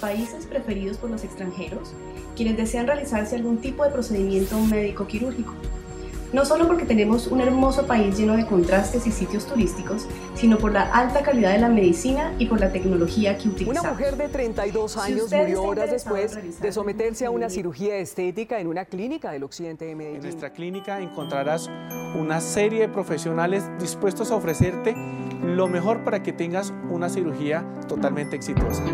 Países preferidos por los extranjeros, quienes desean realizarse algún tipo de procedimiento médico quirúrgico. No solo porque tenemos un hermoso país lleno de contrastes y sitios turísticos, sino por la alta calidad de la medicina y por la tecnología que utilizamos. Una mujer de 32 Si años usted murió horas en después de someterse a una cirugía estética en una clínica del occidente de En Medellín. nuestra clínica encontrarás una serie de profesionales dispuestos a ofrecerte lo mejor para que tengas una cirugía totalmente exitosa.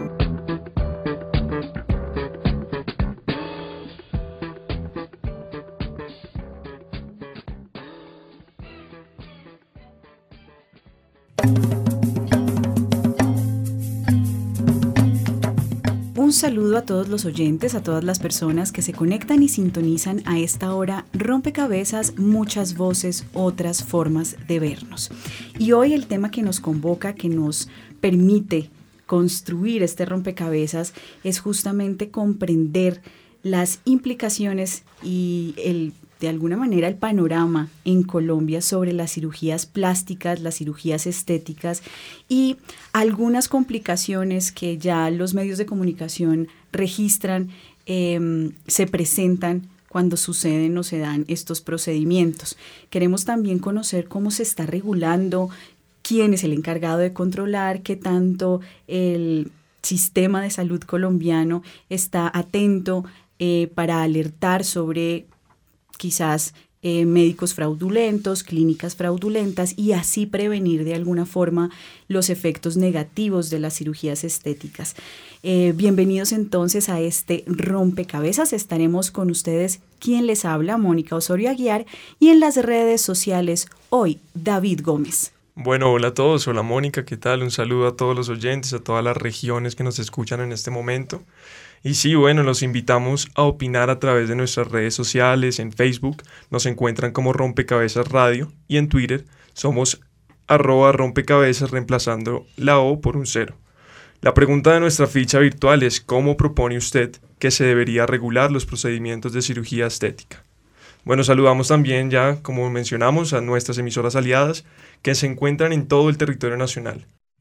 Saludo a todos los oyentes, a todas las personas que se conectan y sintonizan a esta hora rompecabezas, muchas voces, otras formas de vernos. Y hoy el tema que nos convoca, que nos permite construir este rompecabezas, es justamente comprender las implicaciones y el de alguna manera el panorama en Colombia sobre las cirugías plásticas, las cirugías estéticas y algunas complicaciones que ya los medios de comunicación registran, eh, se presentan cuando suceden o se dan estos procedimientos. Queremos también conocer cómo se está regulando, quién es el encargado de controlar, qué tanto el sistema de salud colombiano está atento eh, para alertar sobre quizás eh, médicos fraudulentos, clínicas fraudulentas y así prevenir de alguna forma los efectos negativos de las cirugías estéticas. Eh, bienvenidos entonces a este rompecabezas. Estaremos con ustedes quien les habla, Mónica Osorio Aguiar, y en las redes sociales hoy, David Gómez. Bueno, hola a todos, hola Mónica, ¿qué tal? Un saludo a todos los oyentes, a todas las regiones que nos escuchan en este momento. Y sí, bueno, los invitamos a opinar a través de nuestras redes sociales, en Facebook nos encuentran como Rompecabezas Radio y en Twitter somos arroba rompecabezas reemplazando la O por un cero. La pregunta de nuestra ficha virtual es ¿cómo propone usted que se debería regular los procedimientos de cirugía estética? Bueno, saludamos también ya, como mencionamos, a nuestras emisoras aliadas que se encuentran en todo el territorio nacional.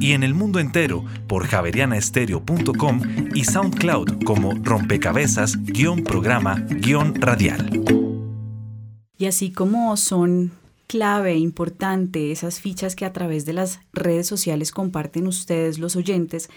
y en el mundo entero por javerianaestereo.com y SoundCloud como rompecabezas-programa-radial. Y así como son clave, importante, esas fichas que a través de las redes sociales comparten ustedes, los oyentes,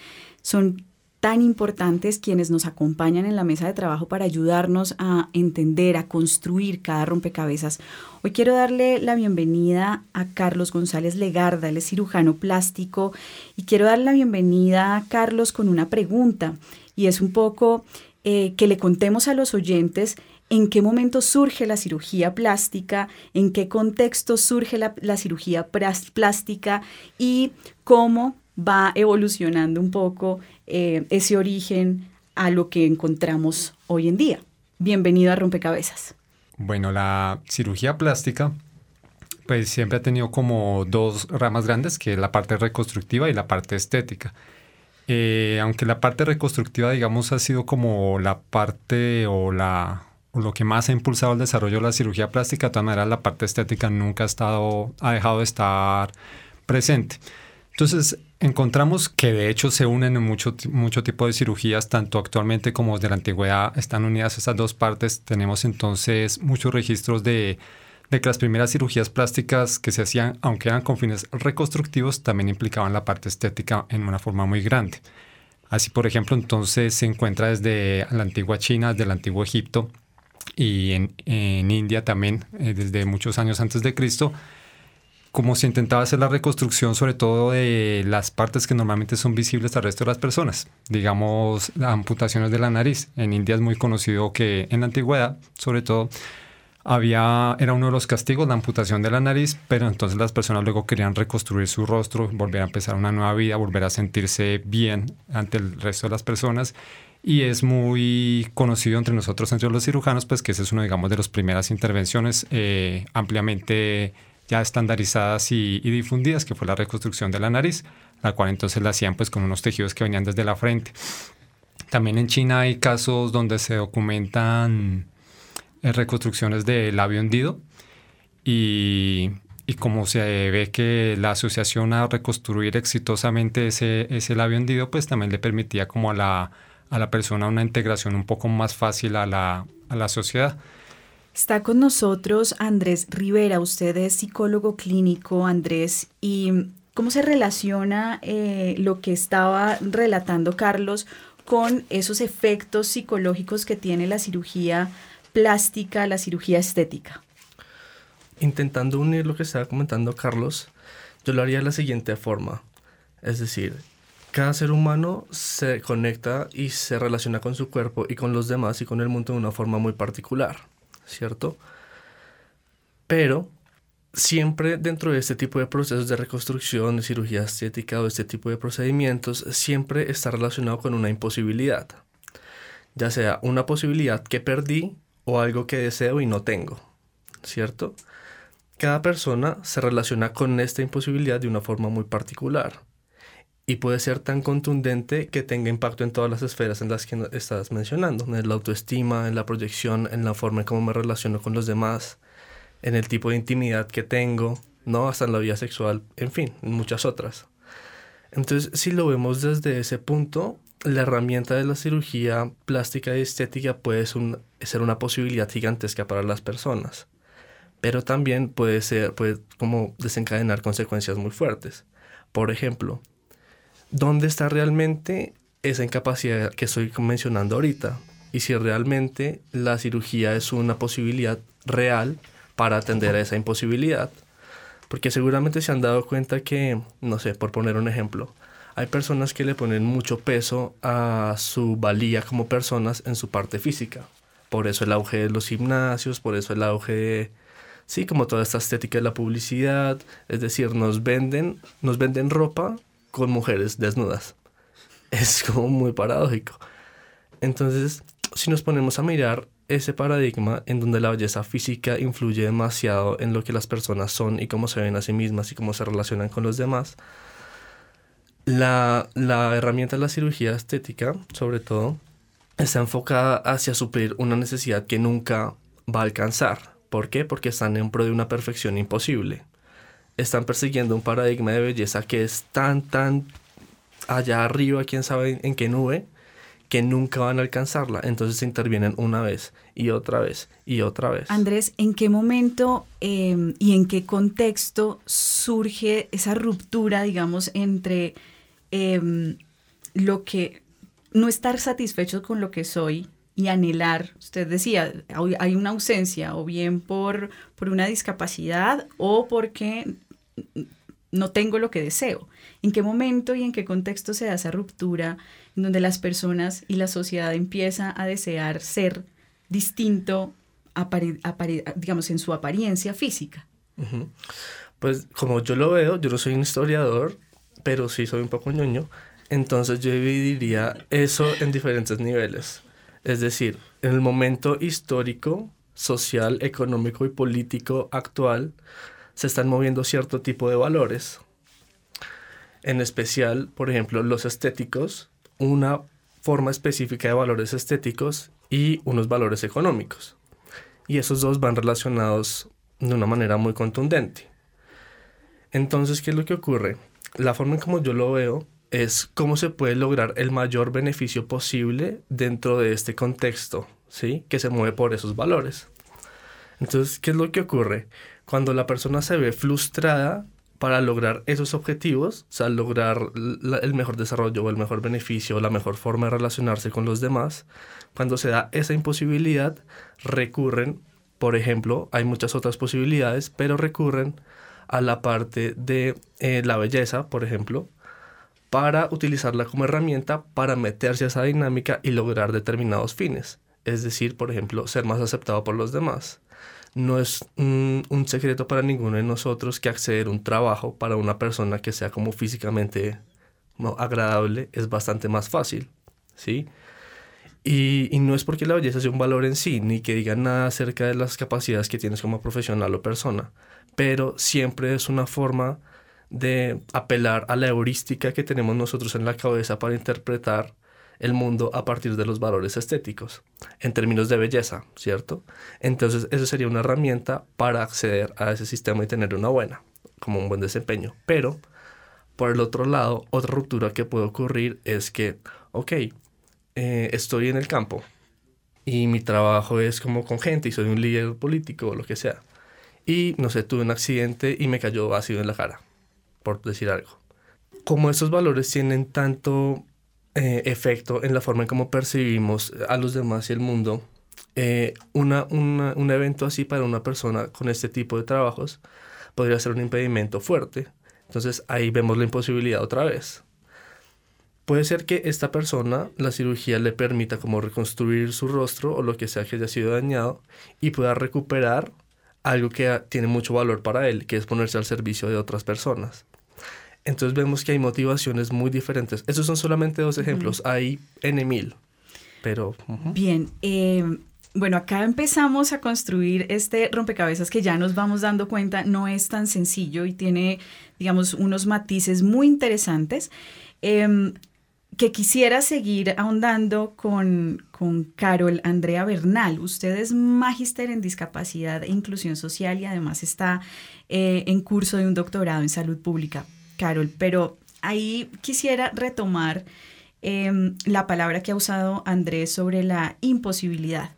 son tan importantes quienes nos acompañan en la mesa de trabajo para ayudarnos a entender, a construir cada rompecabezas. Hoy quiero darle la bienvenida a Carlos González Legarda, él es cirujano plástico, y quiero darle la bienvenida a Carlos con una pregunta, y es un poco eh, que le contemos a los oyentes en qué momento surge la cirugía plástica, en qué contexto surge la, cirugía plástica y cómo va evolucionando un poco eh, ese origen a lo que encontramos hoy en día. Bienvenido a Rompecabezas. Bueno, la cirugía plástica pues siempre ha tenido como dos ramas grandes, que es la parte reconstructiva y la parte estética. Eh, aunque la parte reconstructiva, digamos, ha sido como la parte o la lo que más ha impulsado el desarrollo de la cirugía plástica, de todas maneras la parte estética nunca ha, estado, ha dejado de estar presente. Entonces, encontramos que de hecho se unen en mucho, mucho tipo de cirugías, tanto actualmente como desde la antigüedad están unidas esas dos partes. Tenemos entonces muchos registros de, de que las primeras cirugías plásticas que se hacían, aunque eran con fines reconstructivos, también implicaban la parte estética en una forma muy grande. Así, por ejemplo, entonces se encuentra desde la antigua China, desde el antiguo Egipto y en, en India también, eh, desde muchos años antes de Cristo, como se intentaba hacer la reconstrucción sobre todo de las partes que normalmente son visibles al resto de las personas, digamos amputaciones de la nariz. En India es muy conocido que en la antigüedad, sobre todo, había, era uno de los castigos la amputación de la nariz, pero entonces las personas luego querían reconstruir su rostro, volver a empezar una nueva vida, volver a sentirse bien ante el resto de las personas. Y es muy conocido entre nosotros, entre los cirujanos, pues que ese es uno, digamos, de las primeras intervenciones eh, ampliamente ya estandarizadas y, difundidas, que fue la reconstrucción de la nariz, la cual entonces la hacían pues con unos tejidos que venían desde la frente. También en China hay casos donde se documentan eh, reconstrucciones de labio hundido y, y, como se ve que la asociación a reconstruir exitosamente ese, ese labio hundido, pues también le permitía como a la, a la persona una integración un poco más fácil a la, a la sociedad. Está con nosotros Andrés Rivera, usted es psicólogo clínico, Andrés, y cómo se relaciona eh, lo que estaba relatando Carlos con esos efectos psicológicos que tiene la cirugía plástica, la cirugía estética. Intentando unir lo que estaba comentando Carlos, yo lo haría de la siguiente forma. Es decir, cada ser humano se conecta y se relaciona con su cuerpo y con los demás y con el mundo de una forma muy particular. ¿Cierto? Pero siempre dentro de este tipo de procesos de reconstrucción, de cirugía estética o este tipo de procedimientos, siempre está relacionado con una imposibilidad. Ya sea una posibilidad que perdí o algo que deseo y no tengo, ¿cierto? Cada persona se relaciona con esta imposibilidad de una forma muy particular y puede ser tan contundente que tenga impacto en todas las esferas en las que estás mencionando, en la autoestima, en la proyección, en la forma en cómo me relaciono con los demás, en el tipo de intimidad que tengo, no hasta en la vida sexual, en fin, en muchas otras. Entonces, si lo vemos desde ese punto, la herramienta de la cirugía plástica y estética puede ser una posibilidad gigantesca para las personas, pero también puede ser, puede como desencadenar consecuencias muy fuertes. Por ejemplo, dónde está realmente esa incapacidad que estoy mencionando ahorita y si realmente la cirugía es una posibilidad real para atender a esa imposibilidad. Porque seguramente se han dado cuenta que, no sé, por poner un ejemplo, hay personas que le ponen mucho peso a su valía como personas en su parte física. Por eso el auge de los gimnasios, por eso el auge de, sí, como toda esta estética de la publicidad. Es decir, nos venden, nos venden ropa con mujeres desnudas. Es como muy paradójico. Entonces, si nos ponemos a mirar ese paradigma en donde la belleza física influye demasiado en lo que las personas son y cómo se ven a sí mismas y cómo se relacionan con los demás, la, la herramienta de la cirugía estética, sobre todo, está enfocada hacia suplir una necesidad que nunca va a alcanzar. ¿Por qué? Porque están en pro de una perfección imposible están persiguiendo un paradigma de belleza que es tan, tan allá arriba, quién sabe en qué nube, que nunca van a alcanzarla. Entonces intervienen una vez y otra vez y otra vez. Andrés, ¿en qué momento em, y en qué contexto surge esa ruptura, digamos, entre em, lo que no estar satisfecho con lo que soy y anhelar, usted decía, hay una ausencia o bien por, por una discapacidad o porque no tengo lo que deseo. ¿En qué momento y en qué contexto se da esa ruptura en donde las personas y la sociedad empieza a desear ser distinto, digamos, en su apariencia física? Pues como yo lo veo, yo no soy un historiador, pero sí soy un poco ñoño, entonces yo dividiría eso en diferentes niveles. Es decir, en el momento histórico, social, económico y político actual, se están moviendo cierto tipo de valores. En especial, por ejemplo, los estéticos, una forma específica de valores estéticos y unos valores económicos. y esos dos van relacionados de una manera muy contundente. Entonces, ¿qué es lo que ocurre? La forma en como yo lo veo es cómo se puede lograr el mayor beneficio posible dentro de este contexto, ¿sí? Que se mueve por esos valores. Entonces, ¿qué es lo que ocurre? Cuando la persona se ve frustrada para lograr esos objetivos, o sea, lograr el mejor desarrollo o el mejor beneficio la mejor forma de relacionarse con los demás, cuando se da esa imposibilidad, recurren, por ejemplo, hay muchas otras posibilidades, pero recurren a la parte de eh, la belleza, por ejemplo, para utilizarla como herramienta para meterse a esa dinámica y lograr determinados fines. Es decir, por ejemplo, ser más aceptado por los demás. No es un, secreto para ninguno de nosotros que acceder a un trabajo para una persona que sea como físicamente agradable es bastante más fácil, ¿sí? Y, y, no es porque la belleza sea un valor en sí, ni que diga nada acerca de las capacidades que tienes como profesional o persona, pero siempre es una forma de apelar a la heurística que tenemos nosotros en la cabeza para interpretar el mundo a partir de los valores estéticos, en términos de belleza, ¿cierto? Entonces, eso sería una herramienta para acceder a ese sistema y tener una buena, como un buen desempeño. Pero, por el otro lado, otra ruptura que puede ocurrir es que, ok, eh, estoy en el campo y mi trabajo es como con gente y soy un líder político o lo que sea. Y, no sé, tuve un accidente y me cayó ácido en la cara, por decir algo. Como esos valores tienen tanto eh, efecto en la forma en cómo percibimos a los demás y el mundo, eh, una, un evento así para una persona con este tipo de trabajos podría ser un impedimento fuerte. Entonces ahí vemos la imposibilidad otra vez. Puede ser que esta persona, la cirugía le permita como reconstruir su rostro o lo que sea que haya sido dañado y pueda recuperar algo que tiene mucho valor para él, que es ponerse al servicio de otras personas. Entonces vemos que hay motivaciones muy diferentes. Esos son solamente dos ejemplos, hay N mil, pero... Bien, em, bueno, acá empezamos a construir este rompecabezas que ya nos vamos dando cuenta no es tan sencillo y tiene, digamos, unos matices muy interesantes. Em, que quisiera seguir ahondando con, con, Carol Andrea Bernal. Usted es magíster en discapacidad e inclusión social y además está eh, en curso de un doctorado en salud pública. Carol, pero ahí quisiera retomar em, la palabra que ha usado Andrés sobre la imposibilidad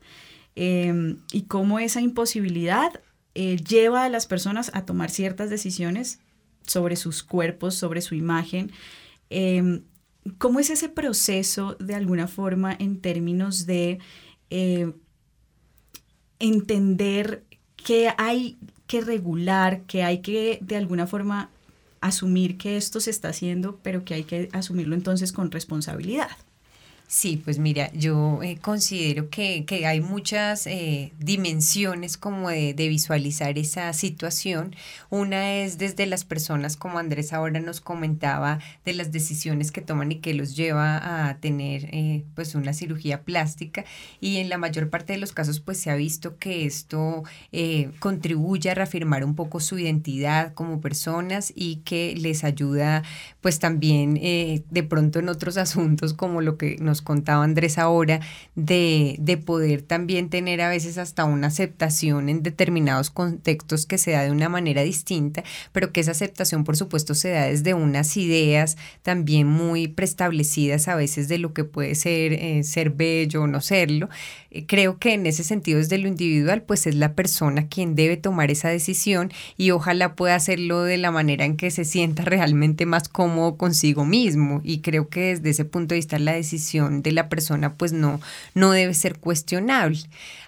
em, y cómo esa imposibilidad eh, lleva a las personas a tomar ciertas decisiones sobre sus cuerpos, sobre su imagen. Em, ¿Cómo es ese proceso de alguna forma en términos de entender qué hay que regular, que hay que de alguna forma asumir que esto se está haciendo, pero que hay que asumirlo entonces con responsabilidad. Sí, pues mira, yo eh, considero que, que, hay muchas eh, dimensiones como de, visualizar esa situación. Una es desde las personas, como Andrés ahora nos comentaba, de las decisiones que toman y que los lleva a tener eh, pues una cirugía plástica. Y en la mayor parte de los casos pues se ha visto que esto contribuye a reafirmar un poco su identidad como personas y que les ayuda pues también de pronto en otros asuntos como lo que nos contaba Andrés ahora, de, de poder también tener a veces hasta una aceptación en determinados contextos que se da de una manera distinta, pero que esa aceptación por supuesto se da desde unas ideas también muy preestablecidas a veces de lo que puede ser eh, ser bello o no serlo. Creo que en ese sentido desde lo individual pues es la persona quien debe tomar esa decisión y ojalá pueda hacerlo de la manera en que se sienta realmente más cómodo consigo mismo y creo que desde ese punto de vista la decisión de la persona pues no, no debe ser cuestionable.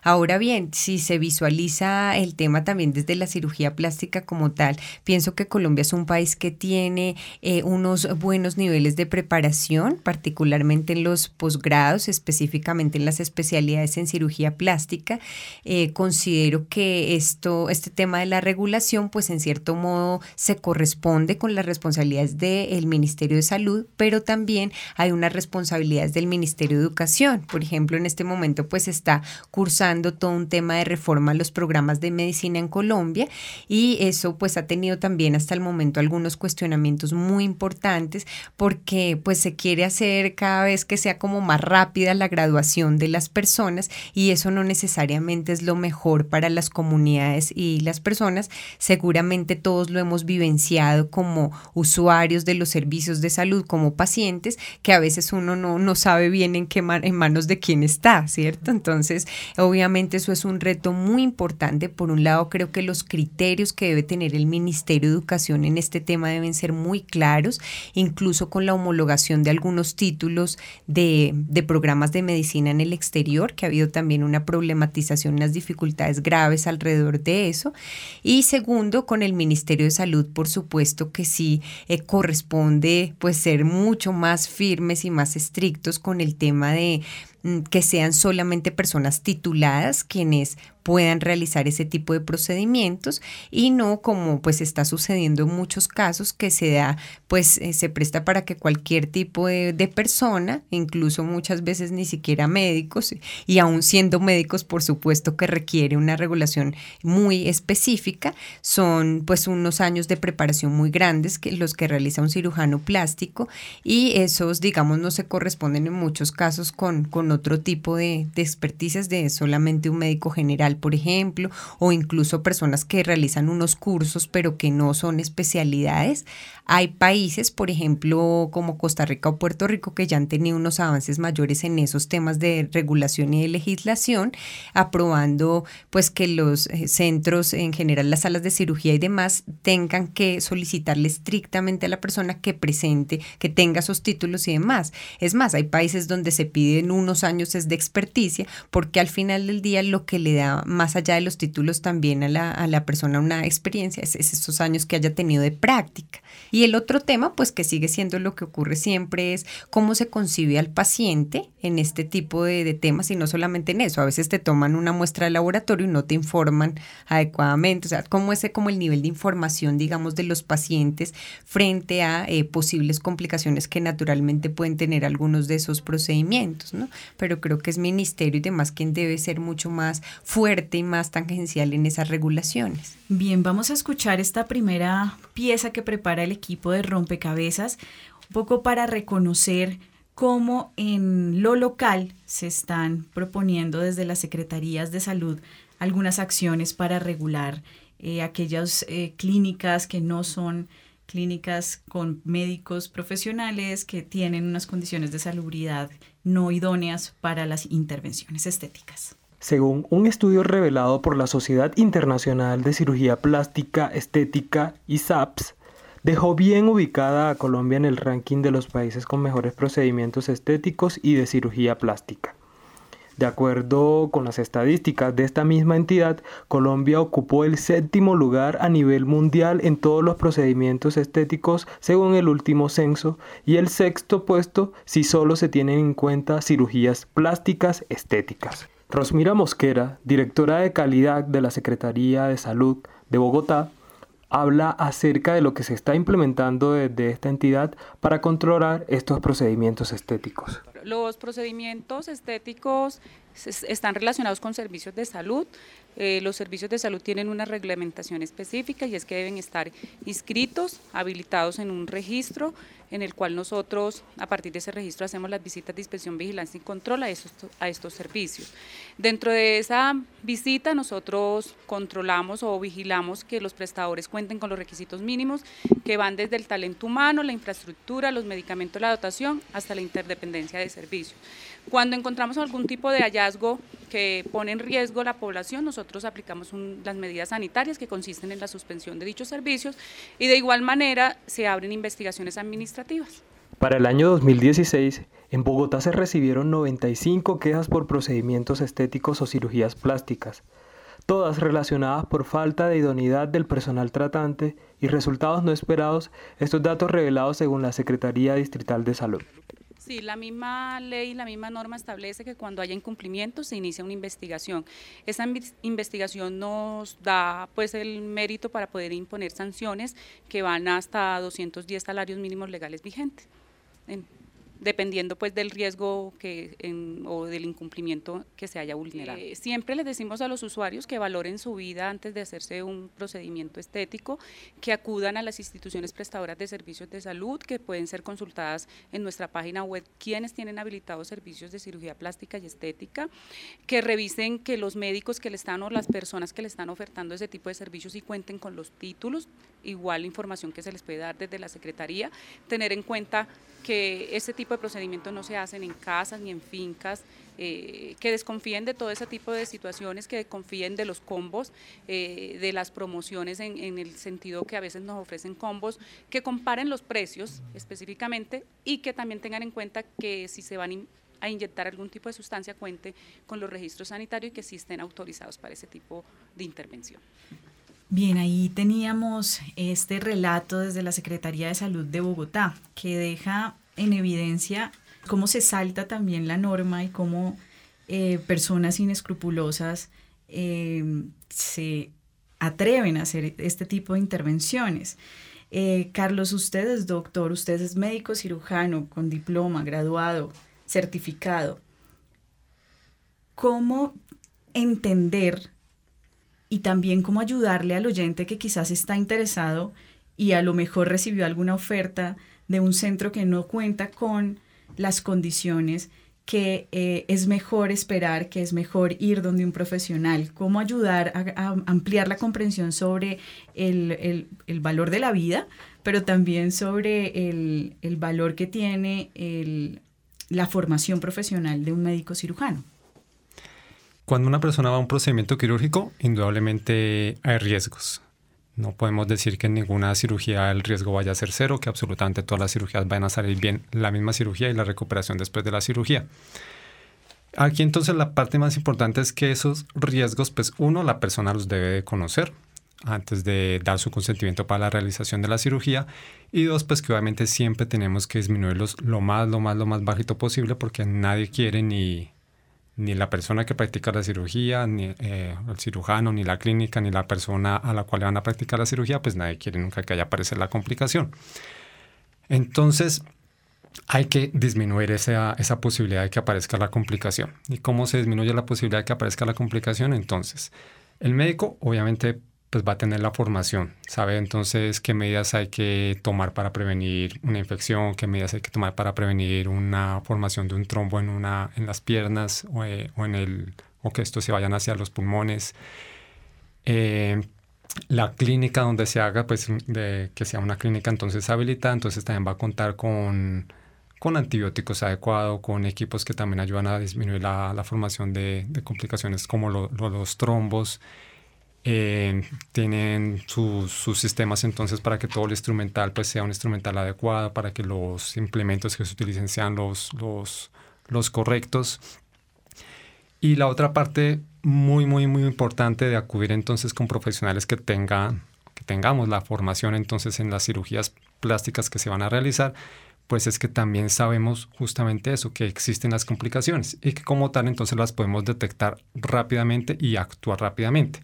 Ahora bien, si se visualiza el tema también desde la cirugía plástica como tal, pienso que Colombia es un país que tiene eh, unos buenos niveles de preparación, particularmente en los posgrados, específicamente en las especialidades en cirugía plástica. Eh, considero que esto, este tema de la regulación, pues en cierto modo se corresponde con las responsabilidades del Ministerio de Salud, pero también hay unas responsabilidades del Ministerio de Educación. Por ejemplo, en este momento pues está cursando todo un tema de reforma a los programas de medicina en Colombia y eso pues ha tenido también hasta el momento algunos cuestionamientos muy importantes porque pues se quiere hacer cada vez que sea como más rápida la graduación de las personas personas y eso no necesariamente es lo mejor para las comunidades y las personas. Seguramente todos lo hemos vivenciado como usuarios de los servicios de salud, como pacientes, que a veces uno no, no sabe bien en qué en manos de quién está, ¿cierto? Entonces, obviamente eso es un reto muy importante. Por un lado, creo que los criterios que debe tener el Ministerio de Educación en este tema deben ser muy claros, incluso con la homologación de algunos títulos de, de programas de medicina en el exterior, que ha también una problematización, unas dificultades graves alrededor de eso. Y segundo, con el Ministerio de Salud, por supuesto que sí eh, corresponde pues ser mucho más firmes y más estrictos con el tema de que sean solamente personas tituladas quienes puedan realizar ese tipo de procedimientos y no como pues está sucediendo en muchos casos que se da pues eh, se presta para que cualquier tipo de, persona incluso muchas veces ni siquiera médicos y aún siendo médicos por supuesto que requiere una regulación muy específica son pues unos años de preparación muy grandes que los que realiza un cirujano plástico y esos digamos no se corresponden en muchos casos con otro tipo de, de experticias de solamente un médico general por ejemplo, o incluso personas que realizan unos cursos pero que no son especialidades. Hay países, por ejemplo, como Costa Rica o Puerto Rico, que ya han tenido unos avances mayores en esos temas de regulación y de legislación, aprobando pues que los eh, centros, en general las salas de cirugía y demás, tengan que solicitarle estrictamente a la persona que presente, que tenga esos títulos y demás. Es más, hay países donde se piden unos años de experticia, porque al final del día lo que le da más allá de los títulos también a la, a la persona una experiencia es, es esos años que haya tenido de práctica. El otro tema, pues que sigue siendo lo que ocurre siempre, es cómo se concibe al paciente en este tipo de, de, temas y no solamente en eso. A veces te toman una muestra de laboratorio y no te informan adecuadamente. O sea, cómo es como el nivel de información, digamos, de los pacientes frente a eh, posibles complicaciones que naturalmente pueden tener algunos de esos procedimientos, ¿no? Pero creo que es ministerio y demás quien debe ser mucho más fuerte y más tangencial en esas regulaciones. Bien, vamos a escuchar esta primera pieza que prepara el equipo de rompecabezas, un poco para reconocer cómo en lo local se están proponiendo desde las secretarías de salud algunas acciones para regular eh, aquellas eh, clínicas que no son clínicas con médicos profesionales que tienen unas condiciones de salubridad no idóneas para las intervenciones estéticas. Según un estudio revelado por la Sociedad Internacional de Cirugía Plástica Estética ISAPS, dejó bien ubicada a Colombia en el ranking de los países con mejores procedimientos estéticos y de cirugía plástica. De acuerdo con las estadísticas de esta misma entidad, Colombia ocupó el séptimo lugar a nivel mundial en todos los procedimientos estéticos según el último censo y el sexto puesto si solo se tienen en cuenta cirugías plásticas estéticas. Rosmira Mosquera, directora de calidad de la Secretaría de Salud de Bogotá, habla acerca de lo que se está implementando desde esta entidad para controlar estos procedimientos estéticos. Los procedimientos estéticos están relacionados con servicios de salud. Eh, los servicios de salud tienen una reglamentación específica y es que deben estar inscritos, habilitados en un registro en el cual nosotros a partir de ese registro hacemos las visitas de inspección, vigilancia y control a estos, a estos servicios. Dentro de esa visita nosotros controlamos o vigilamos que los prestadores cuenten con los requisitos mínimos que van desde el talento humano, la infraestructura, los medicamentos, la dotación, hasta la interdependencia de servicios. Cuando encontramos algún tipo de hallazgo que pone en riesgo la población, nosotros aplicamos las medidas sanitarias que consisten en la suspensión de dichos servicios y de igual manera se abren investigaciones administrativas. Para el año 2016, en Bogotá se recibieron 95 quejas por procedimientos estéticos o cirugías plásticas, todas relacionadas por falta de idoneidad del personal tratante y resultados no esperados, estos datos revelados según la Secretaría Distrital de Salud. Sí, la misma ley, la misma norma establece que cuando haya incumplimiento se inicia una investigación. Esa investigación nos da pues el mérito para poder imponer sanciones que van hasta 210 salarios mínimos legales vigentes. Dependiendo pues del riesgo que, o del incumplimiento que se haya vulnerado. Eh, siempre les decimos a los usuarios que valoren su vida antes de hacerse un procedimiento estético, que acudan a las instituciones prestadoras de servicios de salud, que pueden ser consultadas en nuestra página web quienes tienen habilitados servicios de cirugía plástica y estética, que revisen que los médicos que le están o las personas que le están ofertando ese tipo de servicios y cuenten con los títulos, igual información que se les puede dar desde la Secretaría, tener en cuenta que ese tipo de procedimientos no se hacen en casas ni en fincas, eh, que desconfíen de todo ese tipo de situaciones, que desconfíen de los combos, eh, de las promociones en, el sentido que a veces nos ofrecen combos, que comparen los precios específicamente y que también tengan en cuenta que si se van a inyectar algún tipo de sustancia cuente con los registros sanitarios y que sí estén autorizados para ese tipo de intervención. Bien, ahí teníamos este relato desde la Secretaría de Salud de Bogotá, que deja en evidencia cómo se salta también la norma y cómo eh, personas inescrupulosas eh, se atreven a hacer este tipo de intervenciones. Eh, Carlos, usted es doctor, usted es médico cirujano con diploma, graduado, certificado. ¿Cómo entender y también cómo ayudarle al oyente que quizás está interesado y a lo mejor recibió alguna oferta de un centro que no cuenta con las condiciones que eh, es mejor esperar, que es mejor ir donde un profesional, cómo ayudar a, ampliar la comprensión sobre el, valor de la vida, pero también sobre el, valor que tiene la formación profesional de un médico cirujano. Cuando una persona va a un procedimiento quirúrgico, indudablemente hay riesgos. No podemos decir que en ninguna cirugía el riesgo vaya a ser cero, que absolutamente todas las cirugías van a salir bien la misma cirugía y la recuperación después de la cirugía. Aquí entonces la parte más importante es que esos riesgos, pues uno, la persona los debe de conocer antes de dar su consentimiento para la realización de la cirugía y dos, pues que obviamente siempre tenemos que disminuirlos lo más, lo más, lo más bajito posible porque nadie quiere ni ni la persona que practica la cirugía, ni eh, el cirujano, ni la clínica, ni la persona a la cual le van a practicar la cirugía, pues nadie quiere nunca que haya aparecer la complicación. Entonces, hay que disminuir esa, esa posibilidad de que aparezca la complicación. ¿Y cómo se disminuye la posibilidad de que aparezca la complicación? Entonces, el médico obviamente pues va a tener la formación, sabe entonces qué medidas hay que tomar para prevenir una infección, qué medidas hay que tomar para prevenir una formación de un trombo en, una, en las piernas o, eh, en el, o que esto se vayan hacia los pulmones. Eh, la clínica donde se haga, pues de, que sea una clínica entonces habilitada, entonces también va a contar con, con antibióticos adecuados, con equipos que también ayudan a disminuir la, la formación de, de, complicaciones como los trombos. Eh, tienen sus, sistemas entonces para que todo el instrumental pues sea un instrumental adecuado, para que los implementos que se utilicen sean los, los, los correctos. Y la otra parte muy, muy, muy importante de acudir entonces con profesionales que tengan, que tengamos la formación entonces en las cirugías plásticas que se van a realizar, pues es que también sabemos justamente eso, que existen las complicaciones y que como tal entonces las podemos detectar rápidamente y actuar rápidamente.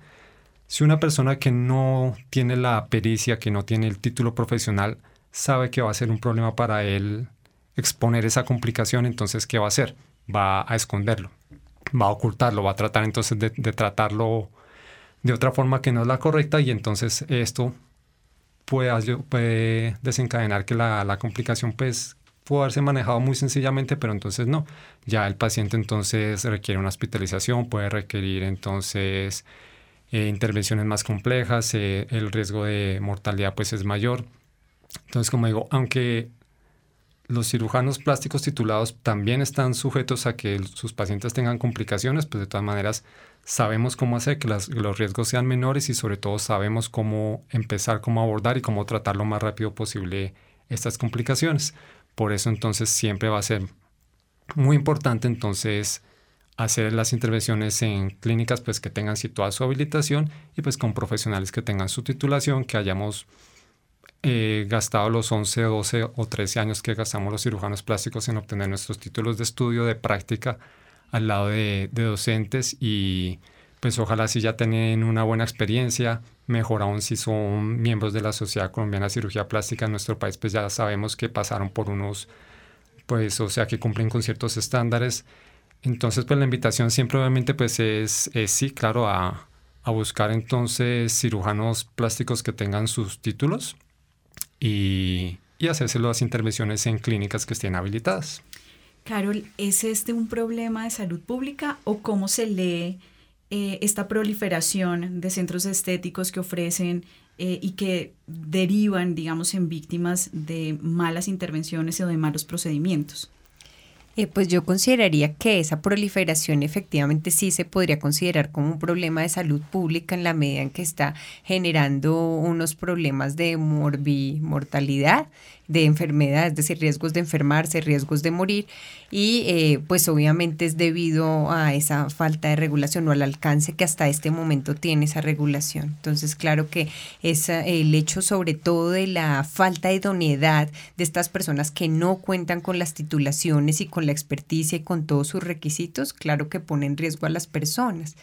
Si una persona que no tiene la pericia, que no tiene el título profesional, sabe que va a ser un problema para él exponer esa complicación, entonces, ¿qué va a hacer? Va a esconderlo, va a ocultarlo, va a tratar entonces de, tratarlo de otra forma que no es la correcta y entonces esto puede, puede desencadenar que la, la complicación pues pudo haberse manejado muy sencillamente, pero entonces no. Ya el paciente entonces requiere una hospitalización, puede requerir entonces eh, intervenciones más complejas, eh, el riesgo de mortalidad pues es mayor. Entonces, como digo, aunque los cirujanos plásticos titulados también están sujetos a que sus pacientes tengan complicaciones, pues de todas maneras sabemos cómo hacer que los riesgos sean menores y sobre todo sabemos cómo empezar, cómo abordar y cómo tratar lo más rápido posible estas complicaciones. Por eso entonces siempre va a ser muy importante entonces hacer las intervenciones en clínicas pues que tengan situada su habilitación y pues con profesionales que tengan su titulación, que hayamos eh, gastado los 11, 12 o 13 años que gastamos los cirujanos plásticos en obtener nuestros títulos de estudio, de práctica al lado de, docentes y pues ojalá si ya tienen una buena experiencia, mejor aún si son miembros de la Sociedad Colombiana de Cirugía Plástica en nuestro país, pues ya sabemos que pasaron por unos pues o sea que cumplen con ciertos estándares. Entonces pues la invitación siempre obviamente pues es, sí, claro, a, a buscar entonces cirujanos plásticos que tengan sus títulos y, y hacerse las intervenciones en clínicas que estén habilitadas. Carol, ¿es este un problema de salud pública o cómo se lee eh, esta proliferación de centros estéticos que ofrecen eh, y que derivan, digamos, en víctimas de malas intervenciones o de malos procedimientos? Eh, pues yo consideraría que esa proliferación efectivamente sí se podría considerar como un problema de salud pública en la medida en que está generando unos problemas de mortalidad de enfermedades, es decir, riesgos de enfermarse, riesgos de morir, y eh, pues obviamente es debido a esa falta de regulación o al alcance que hasta este momento tiene esa regulación. Entonces, claro que es el hecho sobre todo de la falta de idoneidad de estas personas que no cuentan con las titulaciones y con la experticia y con todos sus requisitos, claro que pone en riesgo a las personas.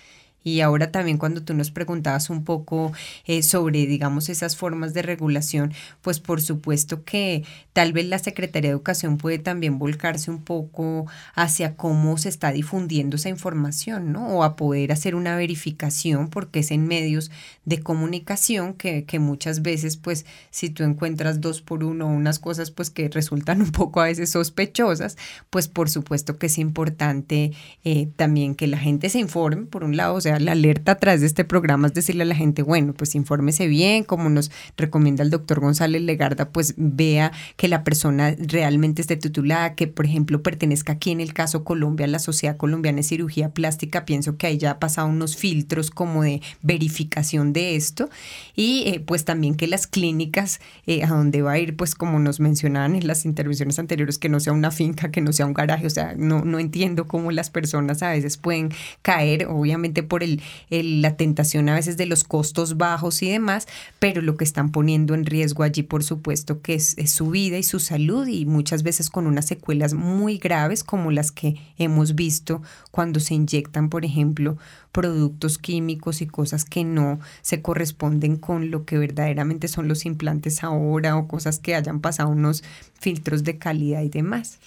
Y ahora también cuando tú nos preguntabas un poco eh, sobre, digamos, esas formas de regulación, pues por supuesto que tal vez la Secretaría de Educación puede también volcarse un poco hacia cómo se está difundiendo esa información, ¿no? O a poder hacer una verificación, porque es en medios de comunicación que, que muchas veces, pues, si tú encuentras dos por uno unas cosas, pues, que resultan un poco a veces sospechosas, pues, por supuesto que es importante eh, también que la gente se informe, por un lado, o sea, la alerta atrás de este programa es decirle a la gente, bueno, pues infórmese bien, como nos recomienda el doctor González Legarda, pues vea que la persona realmente esté titulada, que por ejemplo pertenezca aquí en el caso Colombia, a la Sociedad Colombiana de Cirugía Plástica, pienso que ahí ya ha pasado unos filtros como de verificación de esto. Y eh, pues también que las clínicas eh, a donde va a ir, pues como nos mencionaban en las intervenciones anteriores, que no sea una finca, que no sea un garaje, o sea, no, no entiendo cómo las personas a veces pueden caer, obviamente por la tentación a veces de los costos bajos y demás, pero lo que están poniendo en riesgo allí, por supuesto, que es, su vida y su salud y muchas veces con unas secuelas muy graves como las que hemos visto cuando se inyectan, por ejemplo, productos químicos y cosas que no se corresponden con lo que verdaderamente son los implantes ahora o cosas que hayan pasado unos filtros de calidad y demás.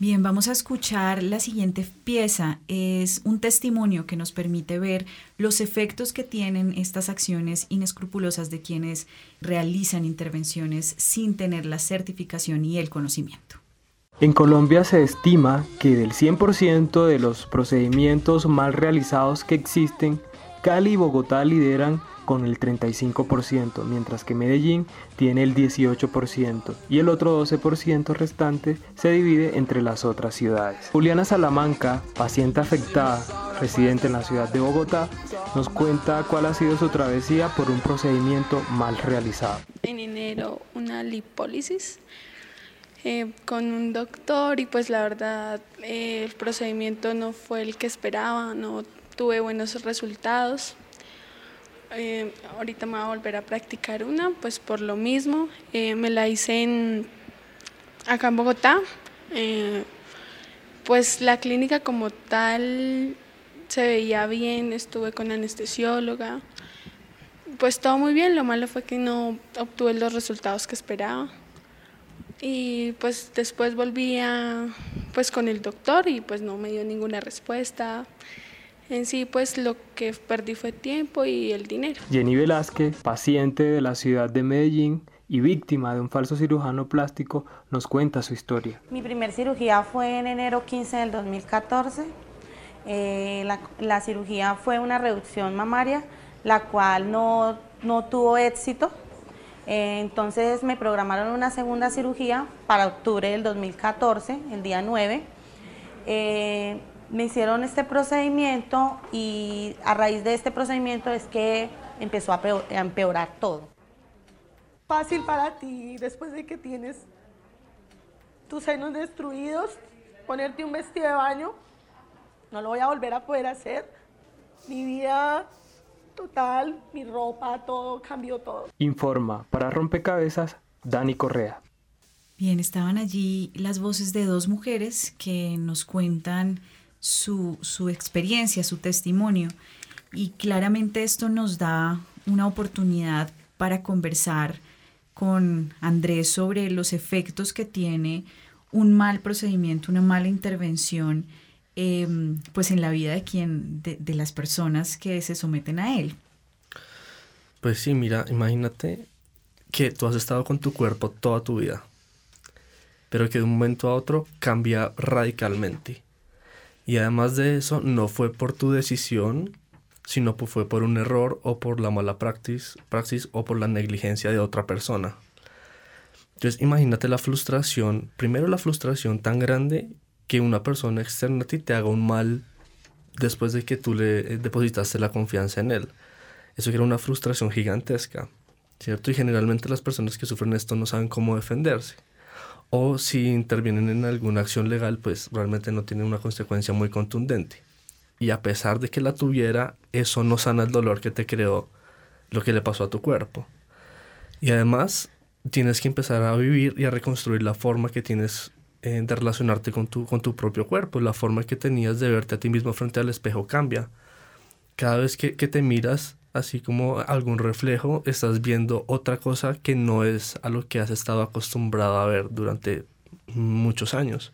Bien, vamos a escuchar la siguiente pieza. Es un testimonio que nos permite ver los efectos que tienen estas acciones inescrupulosas de quienes realizan intervenciones sin tener la certificación y el conocimiento. En Colombia se estima que del 100% de los procedimientos mal realizados que existen, Cali y Bogotá lideran con el 35%, mientras que Medellín tiene el 18% y el otro 12% restante se divide entre las otras ciudades. Juliana Salamanca, paciente afectada, residente en la ciudad de Bogotá, nos cuenta cuál ha sido su travesía por un procedimiento mal realizado. En enero una lipólisis eh, con un doctor y pues la verdad eh, el procedimiento no fue el que esperaba, no tuve buenos resultados. Eh, ahorita me voy a volver a practicar una, pues por lo mismo. Eh, me la hice en, acá en Bogotá. Eh, pues la clínica como tal se veía bien, estuve con anestesióloga. Pues todo muy bien, lo malo fue que no obtuve los resultados que esperaba. Y pues después volví a, pues con el doctor y pues no me dio ninguna respuesta. En sí, pues lo que perdí fue tiempo y el dinero. Jenny Velázquez, paciente de la ciudad de Medellín y víctima de un falso cirujano plástico, nos cuenta su historia. Mi primer cirugía fue en enero 15 del 2014. Eh, la, cirugía fue una reducción mamaria, la cual no, no tuvo éxito. Eh, entonces me programaron una segunda cirugía para octubre del 2014, el día 9 me hicieron este procedimiento y a raíz de este procedimiento es que empezó a empeorar todo. Fácil para ti después de que tienes tus senos destruidos, ponerte un vestido de baño, no lo voy a volver a poder hacer. Mi vida total, mi ropa, todo cambió todo. Informa para rompecabezas Dani Correa. Bien, estaban allí las voces de dos mujeres que nos cuentan su, su experiencia, su testimonio. Y claramente esto nos da una oportunidad para conversar con Andrés sobre los efectos que tiene un mal procedimiento, una mala intervención, em, pues en la vida de quien, de, de las personas que se someten a él. Pues sí, mira, imagínate que tú has estado con tu cuerpo toda tu vida, pero que de un momento a otro cambia radicalmente. Y además de eso, no fue por tu decisión, sino fue por un error o por la mala praxis, praxis o por la negligencia de otra persona. Entonces imagínate la frustración, primero la frustración tan grande que una persona externa a ti te haga un mal después de que tú le eh, depositaste la confianza en él. Eso crea una frustración gigantesca, ¿cierto? Y generalmente las personas que sufren esto no saben cómo defenderse. O si intervienen en alguna acción legal, pues realmente no tienen una consecuencia muy contundente. Y a pesar de que la tuviera, eso no sana el dolor que te creó lo que le pasó a tu cuerpo. Y además, tienes que empezar a vivir y a reconstruir la forma que tienes eh, de relacionarte con tu, con tu propio cuerpo. La forma que tenías de verte a ti mismo frente al espejo cambia. Cada vez que, que te miras, así como algún reflejo, estás viendo otra cosa que no es a lo que has estado acostumbrado a ver durante muchos años.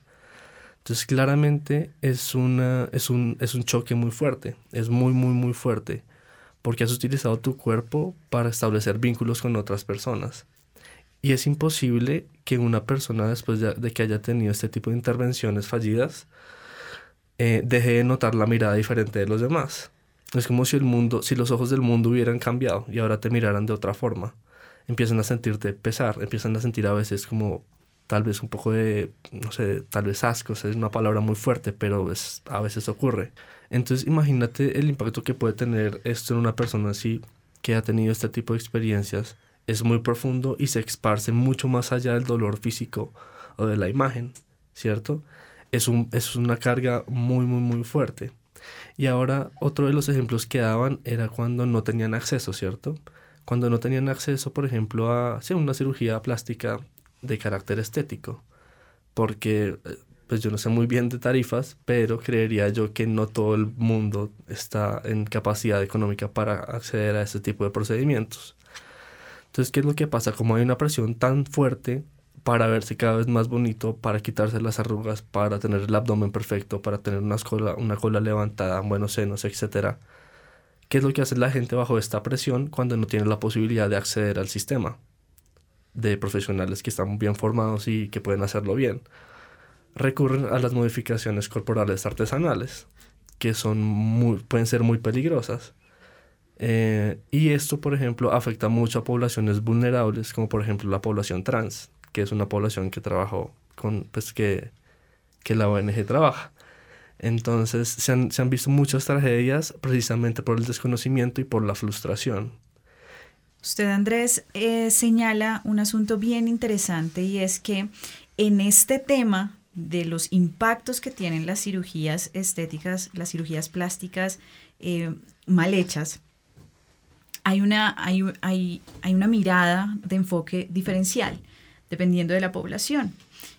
Entonces claramente es, una, es, un, es un choque muy fuerte, es muy, muy, muy fuerte, porque has utilizado tu cuerpo para establecer vínculos con otras personas. Y es imposible que una persona después de, que haya tenido este tipo de intervenciones fallidas eh, deje de notar la mirada diferente de los demás. Es como si el mundo, si los ojos del mundo hubieran cambiado y ahora te miraran de otra forma. Empiezan a sentirte pesar, empiezan a sentir a veces como tal vez un poco de, no sé, tal vez asco, es una palabra muy fuerte, pero es, a veces ocurre. Entonces imagínate el impacto que puede tener esto en una persona así que ha tenido este tipo de experiencias es muy profundo y se esparce mucho más allá del dolor físico o de la imagen, ¿cierto? Es, un, es una carga muy, muy, muy fuerte. Y ahora otro de los ejemplos que daban era cuando no tenían acceso, ¿cierto? Cuando no tenían acceso, por ejemplo, a una cirugía plástica de carácter estético. Porque, eh, pues yo no sé muy bien de tarifas, pero creería yo que no todo el mundo está en capacidad económica para acceder a ese tipo de procedimientos. Entonces, ¿qué es lo que pasa? Como hay una presión tan fuerte para verse cada vez más bonito, para quitarse las arrugas, para tener el abdomen perfecto, para tener una cola, una cola levantada, buenos senos, etc. ¿Qué es lo que hace la gente bajo esta presión cuando no tiene la posibilidad de acceder al sistema? De profesionales que están bien formados y que pueden hacerlo bien. Recurren a las modificaciones corporales artesanales, que son muy, pueden ser muy peligrosas. Eh, y esto, por ejemplo, afecta mucho a poblaciones vulnerables, como por ejemplo la población trans, que es una población que trabajó con, pues que, que la ONG trabaja. Entonces se han, se han visto muchas tragedias precisamente por el desconocimiento y por la frustración. Usted, Andrés, eh, señala un asunto bien interesante y es que en este tema de los impactos que tienen las cirugías estéticas, las cirugías plásticas eh, mal hechas, hay una, hay, hay, hay una mirada de enfoque diferencial dependiendo de la población.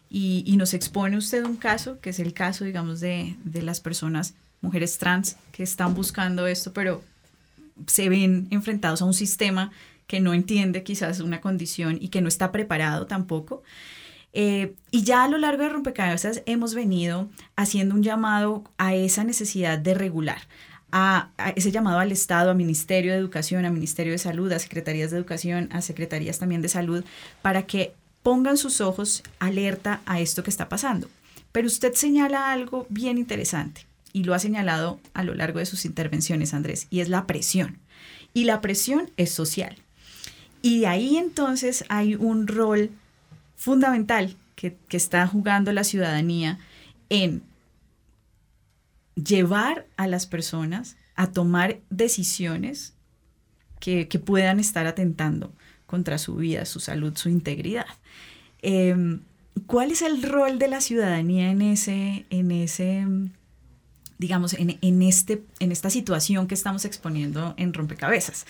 Y, nos expone usted un caso, que es el caso, digamos, de, de, las personas, mujeres trans, que están buscando esto, pero se ven enfrentados a un sistema que no entiende quizás una condición y que no está preparado tampoco. Eh, y ya a lo largo de Rompecabezas hemos venido haciendo un llamado a esa necesidad de regular, a, ese llamado al Estado, a Ministerio de Educación, a Ministerio de Salud, a Secretarías de Educación, a Secretarías también de Salud, para que pongan sus ojos alerta a esto que está pasando. Pero usted señala algo bien interesante y lo ha señalado a lo largo de sus intervenciones, Andrés, y es la presión. Y la presión es social. Y ahí entonces hay un rol fundamental que está jugando la ciudadanía en llevar a las personas a tomar decisiones que, puedan estar atentando contra su vida, su salud, su integridad. Em, ¿Cuál es el rol de la ciudadanía en ese, en ese digamos, en, este, en esta situación que estamos exponiendo en rompecabezas?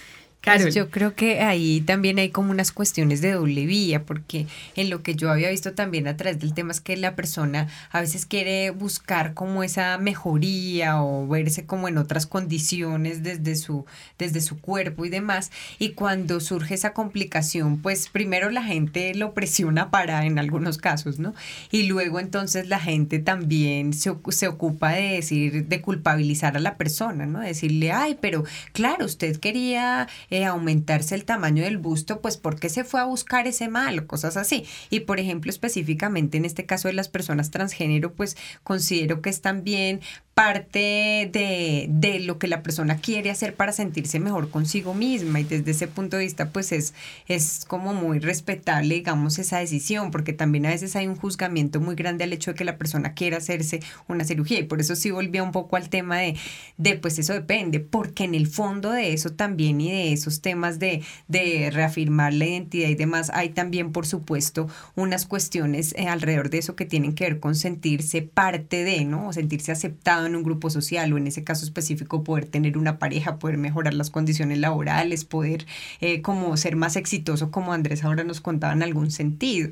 Pues yo creo que ahí también hay como unas cuestiones de doble vía, porque en lo que yo había visto también a través del tema es que la persona a veces quiere buscar como esa mejoría o verse como en otras condiciones desde su, desde su cuerpo y demás. Y cuando surge esa complicación, pues primero la gente lo presiona para en algunos casos, ¿no? Y luego entonces la gente también se, se ocupa de decir, de culpabilizar a la persona, ¿no? Decirle, ay, pero claro, usted quería eh, aumentarse el tamaño del busto, pues ¿por qué se fue a buscar ese mal? Cosas así. Y por ejemplo, específicamente en este caso de las personas transgénero, pues considero que es también parte de, de, lo que la persona quiere hacer para sentirse mejor consigo misma y desde ese punto de vista pues es, es como muy respetable digamos esa decisión porque también a veces hay un juzgamiento muy grande al hecho de que la persona quiera hacerse una cirugía y por eso sí volvía un poco al tema de, de pues eso depende porque en el fondo de eso también y de esos temas de, de reafirmar la identidad y demás hay también por supuesto unas cuestiones eh, alrededor de eso que tienen que ver con sentirse parte de, ¿no? O sentirse aceptado en un grupo social o en ese caso específico poder tener una pareja, poder mejorar las condiciones laborales, poder eh, como ser más exitoso como Andrés ahora nos contaba en algún sentido.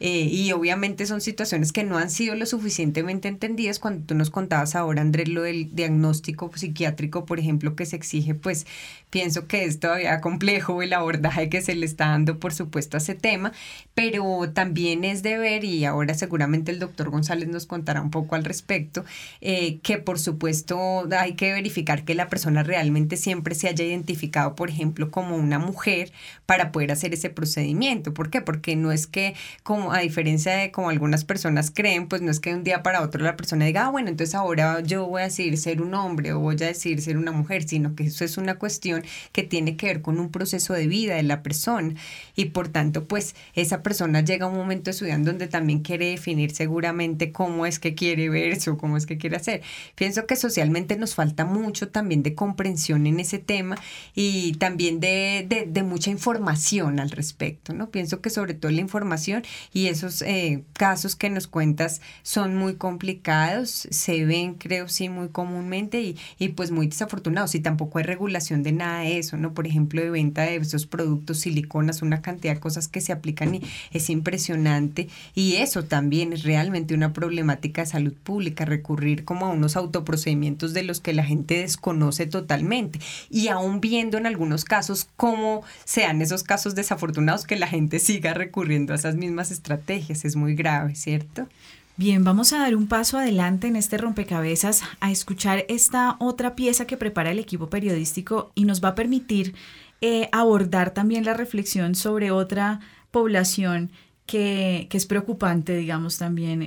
Eh, y obviamente son situaciones que no han sido lo suficientemente entendidas cuando tú nos contabas ahora Andrés lo del diagnóstico psiquiátrico, por ejemplo, que se exige, pues pienso que es todavía complejo el abordaje que se le está dando, por supuesto, a ese tema, pero también es de ver, y ahora seguramente el doctor González nos contará un poco al respecto, eh, que por supuesto hay que verificar que la persona realmente siempre se haya identificado, por ejemplo, como una mujer para poder hacer ese procedimiento. ¿Por qué? Porque no es que, como a diferencia de como algunas personas creen, pues no es que de un día para otro la persona diga, ah, bueno, entonces ahora yo voy a decir ser un hombre o voy a decir ser una mujer, sino que eso es una cuestión que tiene que ver con un proceso de vida de la persona. Y por tanto, pues esa persona llega a un momento de su vida en donde también quiere definir seguramente cómo es que quiere verse o cómo es que quiere hacer. Pienso que socialmente nos falta mucho también de comprensión en ese tema y también de, de, mucha información al respecto, ¿no? Pienso que sobre todo la información y esos eh, casos que nos cuentas son muy complicados, se ven, creo, sí, muy comúnmente y, y pues muy desafortunados y tampoco hay regulación de nada de eso, ¿no? Por ejemplo, de venta de esos productos, siliconas, una cantidad de cosas que se aplican y es impresionante y eso también es realmente una problemática de salud pública, recurrir como a unos autoprocedimientos de los que la gente desconoce totalmente. Y aún viendo en algunos casos cómo sean esos casos desafortunados que la gente siga recurriendo a esas mismas estrategias. Es muy grave, ¿cierto? Bien, vamos a dar un paso adelante en este rompecabezas a escuchar esta otra pieza que prepara el equipo periodístico y nos va a permitir eh, abordar también la reflexión sobre otra población que, es preocupante, digamos, también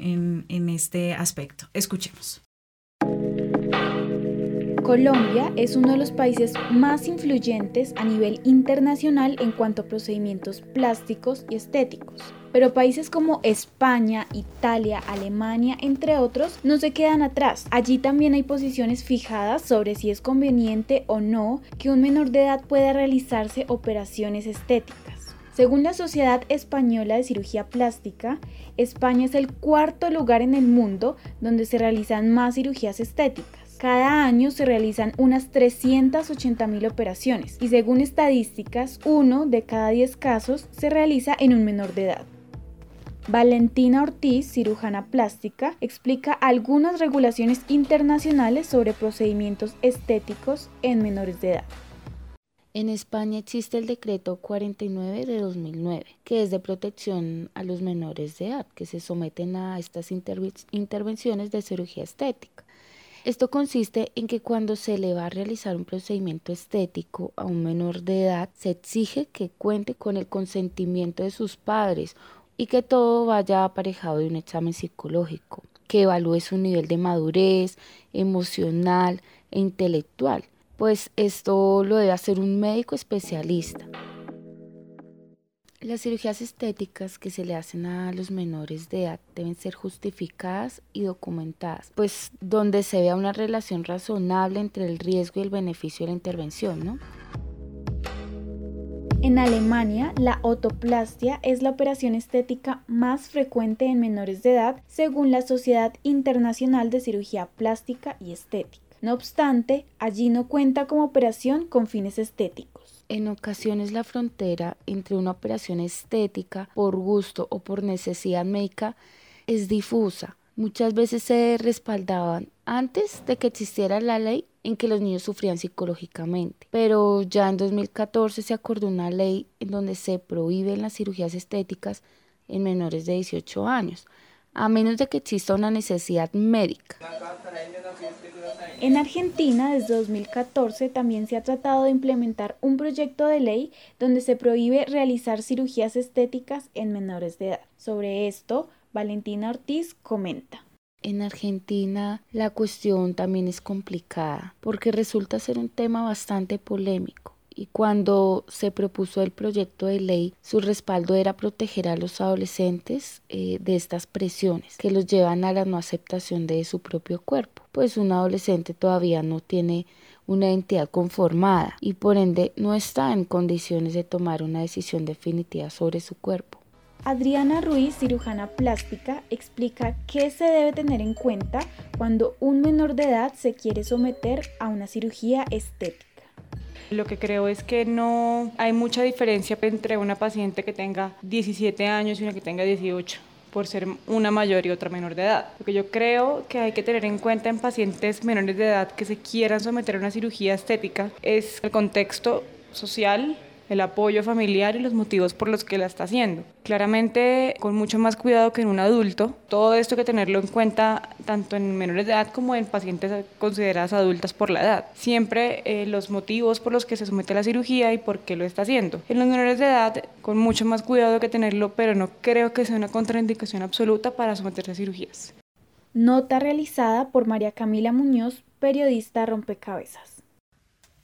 en este aspecto. Escuchemos. Colombia es uno de los países más influyentes a nivel internacional en cuanto a procedimientos plásticos y estéticos. Pero países como España, Italia, Alemania, entre otros, no se quedan atrás. Allí también hay posiciones fijadas sobre si es conveniente o no que un menor de edad pueda realizarse operaciones estéticas. Según la Sociedad Española de Cirugía Plástica, España es el cuarto lugar en el mundo donde se realizan más cirugías estéticas. Cada año se realizan unas 380.000 operaciones y según estadísticas, uno de cada 10 casos se realiza en un menor de edad. Valentina Ortiz, cirujana plástica, explica algunas regulaciones internacionales sobre procedimientos estéticos en menores de edad. En España existe el decreto 49 de 2009, que es de protección a los menores de edad que se someten a estas intervenciones de cirugía estética. Esto consiste en que cuando se le va a realizar un procedimiento estético a un menor de edad, se exige que cuente con el consentimiento de sus padres y que todo vaya aparejado de un examen psicológico, que evalúe su nivel de madurez emocional e intelectual, pues esto lo debe hacer un médico especialista. Las cirugías estéticas que se le hacen a los menores de edad deben ser justificadas y documentadas, pues donde se vea una relación razonable entre el riesgo y el beneficio de la intervención, ¿no? En Alemania, la otoplastia es la operación estética más frecuente en menores de edad según la Sociedad Internacional de Cirugía Plástica y Estética. No obstante, allí no cuenta como operación con fines estéticos. En ocasiones la frontera entre una operación estética por gusto o por necesidad médica es difusa. Muchas veces se respaldaban antes de que existiera la ley en que los niños sufrían psicológicamente. Pero ya en 2014 se acordó una ley en donde se prohíben las cirugías estéticas en menores de 18 años, a menos de que exista una necesidad médica. En Argentina, desde 2014, también se ha tratado de implementar un proyecto de ley donde se prohíbe realizar cirugías estéticas en menores de edad. Sobre esto, Valentina Ortiz comenta. En Argentina la cuestión también es complicada porque resulta ser un tema bastante polémico y cuando se propuso el proyecto de ley, su respaldo era proteger a los adolescentes eh, de estas presiones que los llevan a la no aceptación de su propio cuerpo, pues un adolescente todavía no tiene una identidad conformada y por ende no está en condiciones de tomar una decisión definitiva sobre su cuerpo. Adriana Ruiz, cirujana plástica, explica qué se debe tener en cuenta cuando un menor de edad se quiere someter a una cirugía estética. Lo que creo es que no hay mucha diferencia entre una paciente que tenga 17 años y una que tenga 18 por ser una mayor y otra menor de edad. Lo que yo creo que hay que tener en cuenta en pacientes menores de edad que se quieran someter a una cirugía estética es el contexto social, el apoyo familiar y los motivos por los que la está haciendo. Claramente con mucho más cuidado que en un adulto, todo esto hay que tenerlo en cuenta tanto en menores de edad como en pacientes consideradas adultas por la edad. Siempre eh, los motivos por los que se somete a la cirugía y por qué lo está haciendo. En los menores de edad con mucho más cuidado que tenerlo, pero no creo que sea una contraindicación absoluta para someterse a cirugías. Nota realizada por María Camila Muñoz, periodista rompecabezas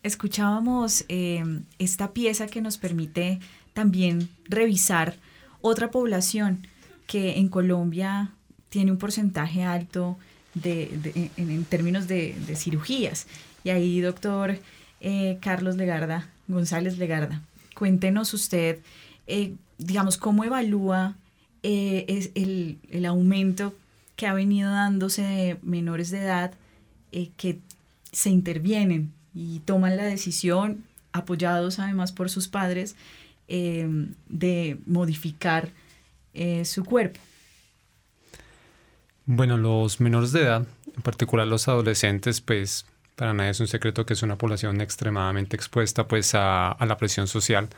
escuchábamos em, esta pieza que nos permite también revisar otra población que en Colombia tiene un porcentaje alto de, en, términos de, cirugías. Y ahí, doctor eh, Carlos Legarda, González Legarda, cuéntenos usted, eh, digamos, cómo evalúa eh, el, el, aumento que ha venido dándose de menores de edad que se intervienen y toman la decisión, apoyados además por sus padres, eh, de modificar eh, su cuerpo. Bueno, los menores de edad, en particular los adolescentes, pues para nadie es un secreto que es una población extremadamente expuesta pues a, la presión social,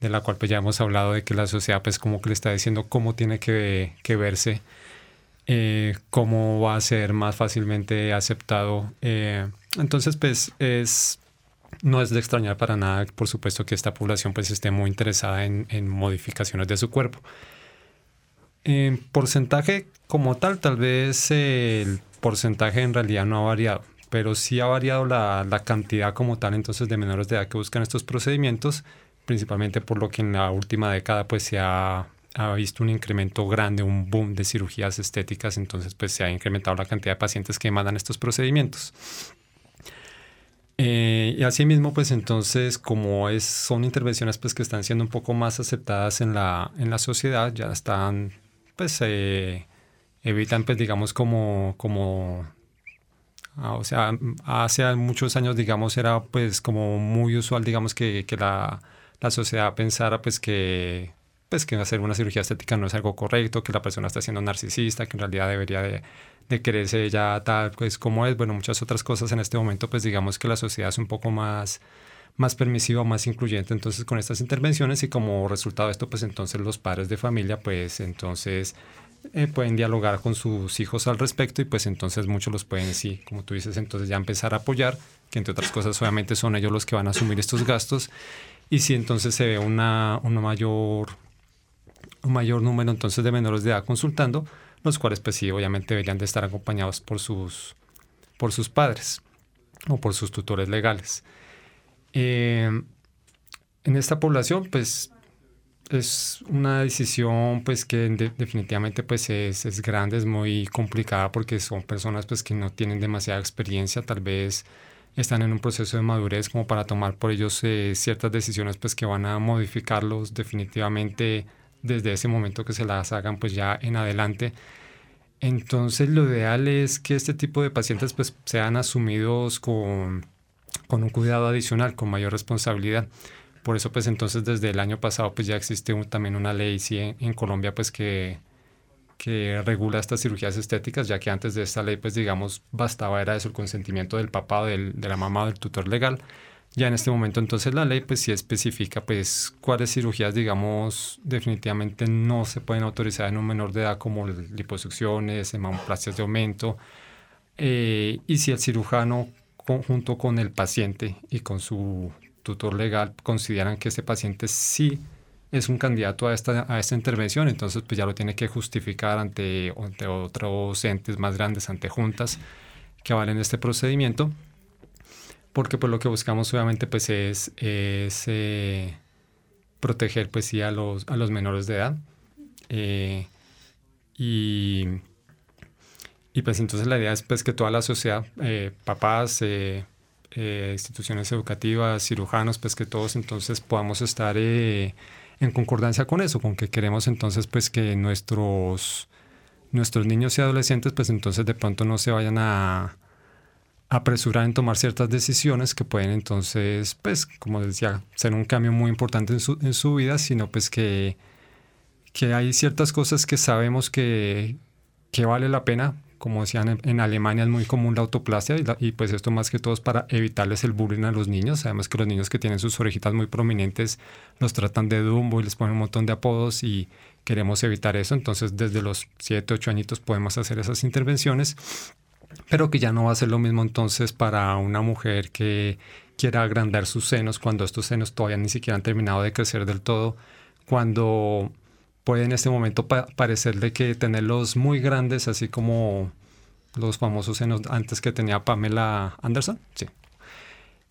de la cual pues ya hemos hablado de que la sociedad pues como que le está diciendo cómo tiene que, verse, eh, cómo va a ser más fácilmente aceptado entonces, pues es, no es de extrañar para nada, por supuesto, que esta población pues esté muy interesada en, modificaciones de su cuerpo. En porcentaje como tal, tal vez el porcentaje en realidad no ha variado, pero sí ha variado la, la, cantidad como tal entonces de menores de edad que buscan estos procedimientos, principalmente por lo que en la última década pues se ha, ha, visto un incremento grande, un boom de cirugías estéticas, entonces pues se ha incrementado la cantidad de pacientes que demandan estos procedimientos. Eh, y asimismo, pues entonces, como es, son intervenciones pues, que están siendo un poco más aceptadas en la, en la sociedad, ya están, pues, eh, evitan, pues, digamos, como, como ah, o sea, hace muchos años, digamos, era pues como muy usual, digamos, que, que la, la, sociedad pensara pues que pues que hacer una cirugía estética no es algo correcto, que la persona está siendo narcisista, que en realidad debería de, de quererse ya tal pues como es, bueno, muchas otras cosas en este momento, pues digamos que la sociedad es un poco más más permisiva, más incluyente. Entonces con estas intervenciones y como resultado de esto pues entonces los padres de familia pues entonces eh, pueden dialogar con sus hijos al respecto y pues entonces muchos los pueden sí, como tú dices, entonces ya empezar a apoyar, que entre otras cosas obviamente son ellos los que van a asumir estos gastos. Y si entonces se ve una, una mayor un mayor número entonces de menores de edad consultando, los cuales pues sí, obviamente deberían de estar acompañados por sus, por sus padres o por sus tutores legales. Eh, en esta población pues es una decisión pues que definitivamente pues es, es, grande, es muy complicada porque son personas pues que no tienen demasiada experiencia, tal vez están en un proceso de madurez como para tomar por ellos eh, ciertas decisiones pues que van a modificarlos definitivamente desde ese momento que se las hagan pues ya en adelante. Entonces lo ideal es que este tipo de pacientes pues sean asumidos con, con un cuidado adicional, con mayor responsabilidad. Por eso pues entonces desde el año pasado pues ya existe también una ley sí, en, Colombia pues que, que regula estas cirugías estéticas, ya que antes de esta ley pues digamos bastaba era eso el consentimiento del papá, del, de la mamá, del tutor legal. Ya en este momento entonces la ley pues sí especifica pues cuáles cirugías digamos definitivamente no se pueden autorizar en un menor de edad como liposucciones, hemoplastias de aumento eh, y si el cirujano junto con el paciente y con su tutor legal consideran que ese paciente sí es un candidato a esta, a esta intervención, entonces pues ya lo tiene que justificar ante, ante otros entes más grandes, ante juntas que avalen este procedimiento, porque pues lo que buscamos obviamente pues es, eh, proteger pues sí a los, a los menores de edad. Eh, y, y pues entonces la idea es pues que toda la sociedad, eh, papás, instituciones educativas, cirujanos, pues que todos entonces podamos estar en concordancia con eso, con que queremos entonces pues que nuestros, nuestros niños y adolescentes pues entonces de pronto no se vayan a, apresurar en tomar ciertas decisiones que pueden entonces pues como decía ser un cambio muy importante en su, en su vida, sino pues que, que hay ciertas cosas que sabemos que, que vale la pena como decían, en, Alemania es muy común la autoplasia y, pues esto más que todo es para evitarles el bullying a los niños. Sabemos que los niños que tienen sus orejitas muy prominentes los tratan de Dumbo y les ponen un montón de apodos y queremos evitar eso. Entonces desde los 7, 8 añitos podemos hacer esas intervenciones, pero que ya no va a ser lo mismo entonces para una mujer que quiera agrandar sus senos cuando estos senos todavía ni siquiera han terminado de crecer del todo, cuando puede en este momento parecerle que tenerlos muy grandes, así como los famosos senos antes que tenía Pamela Anderson, sí.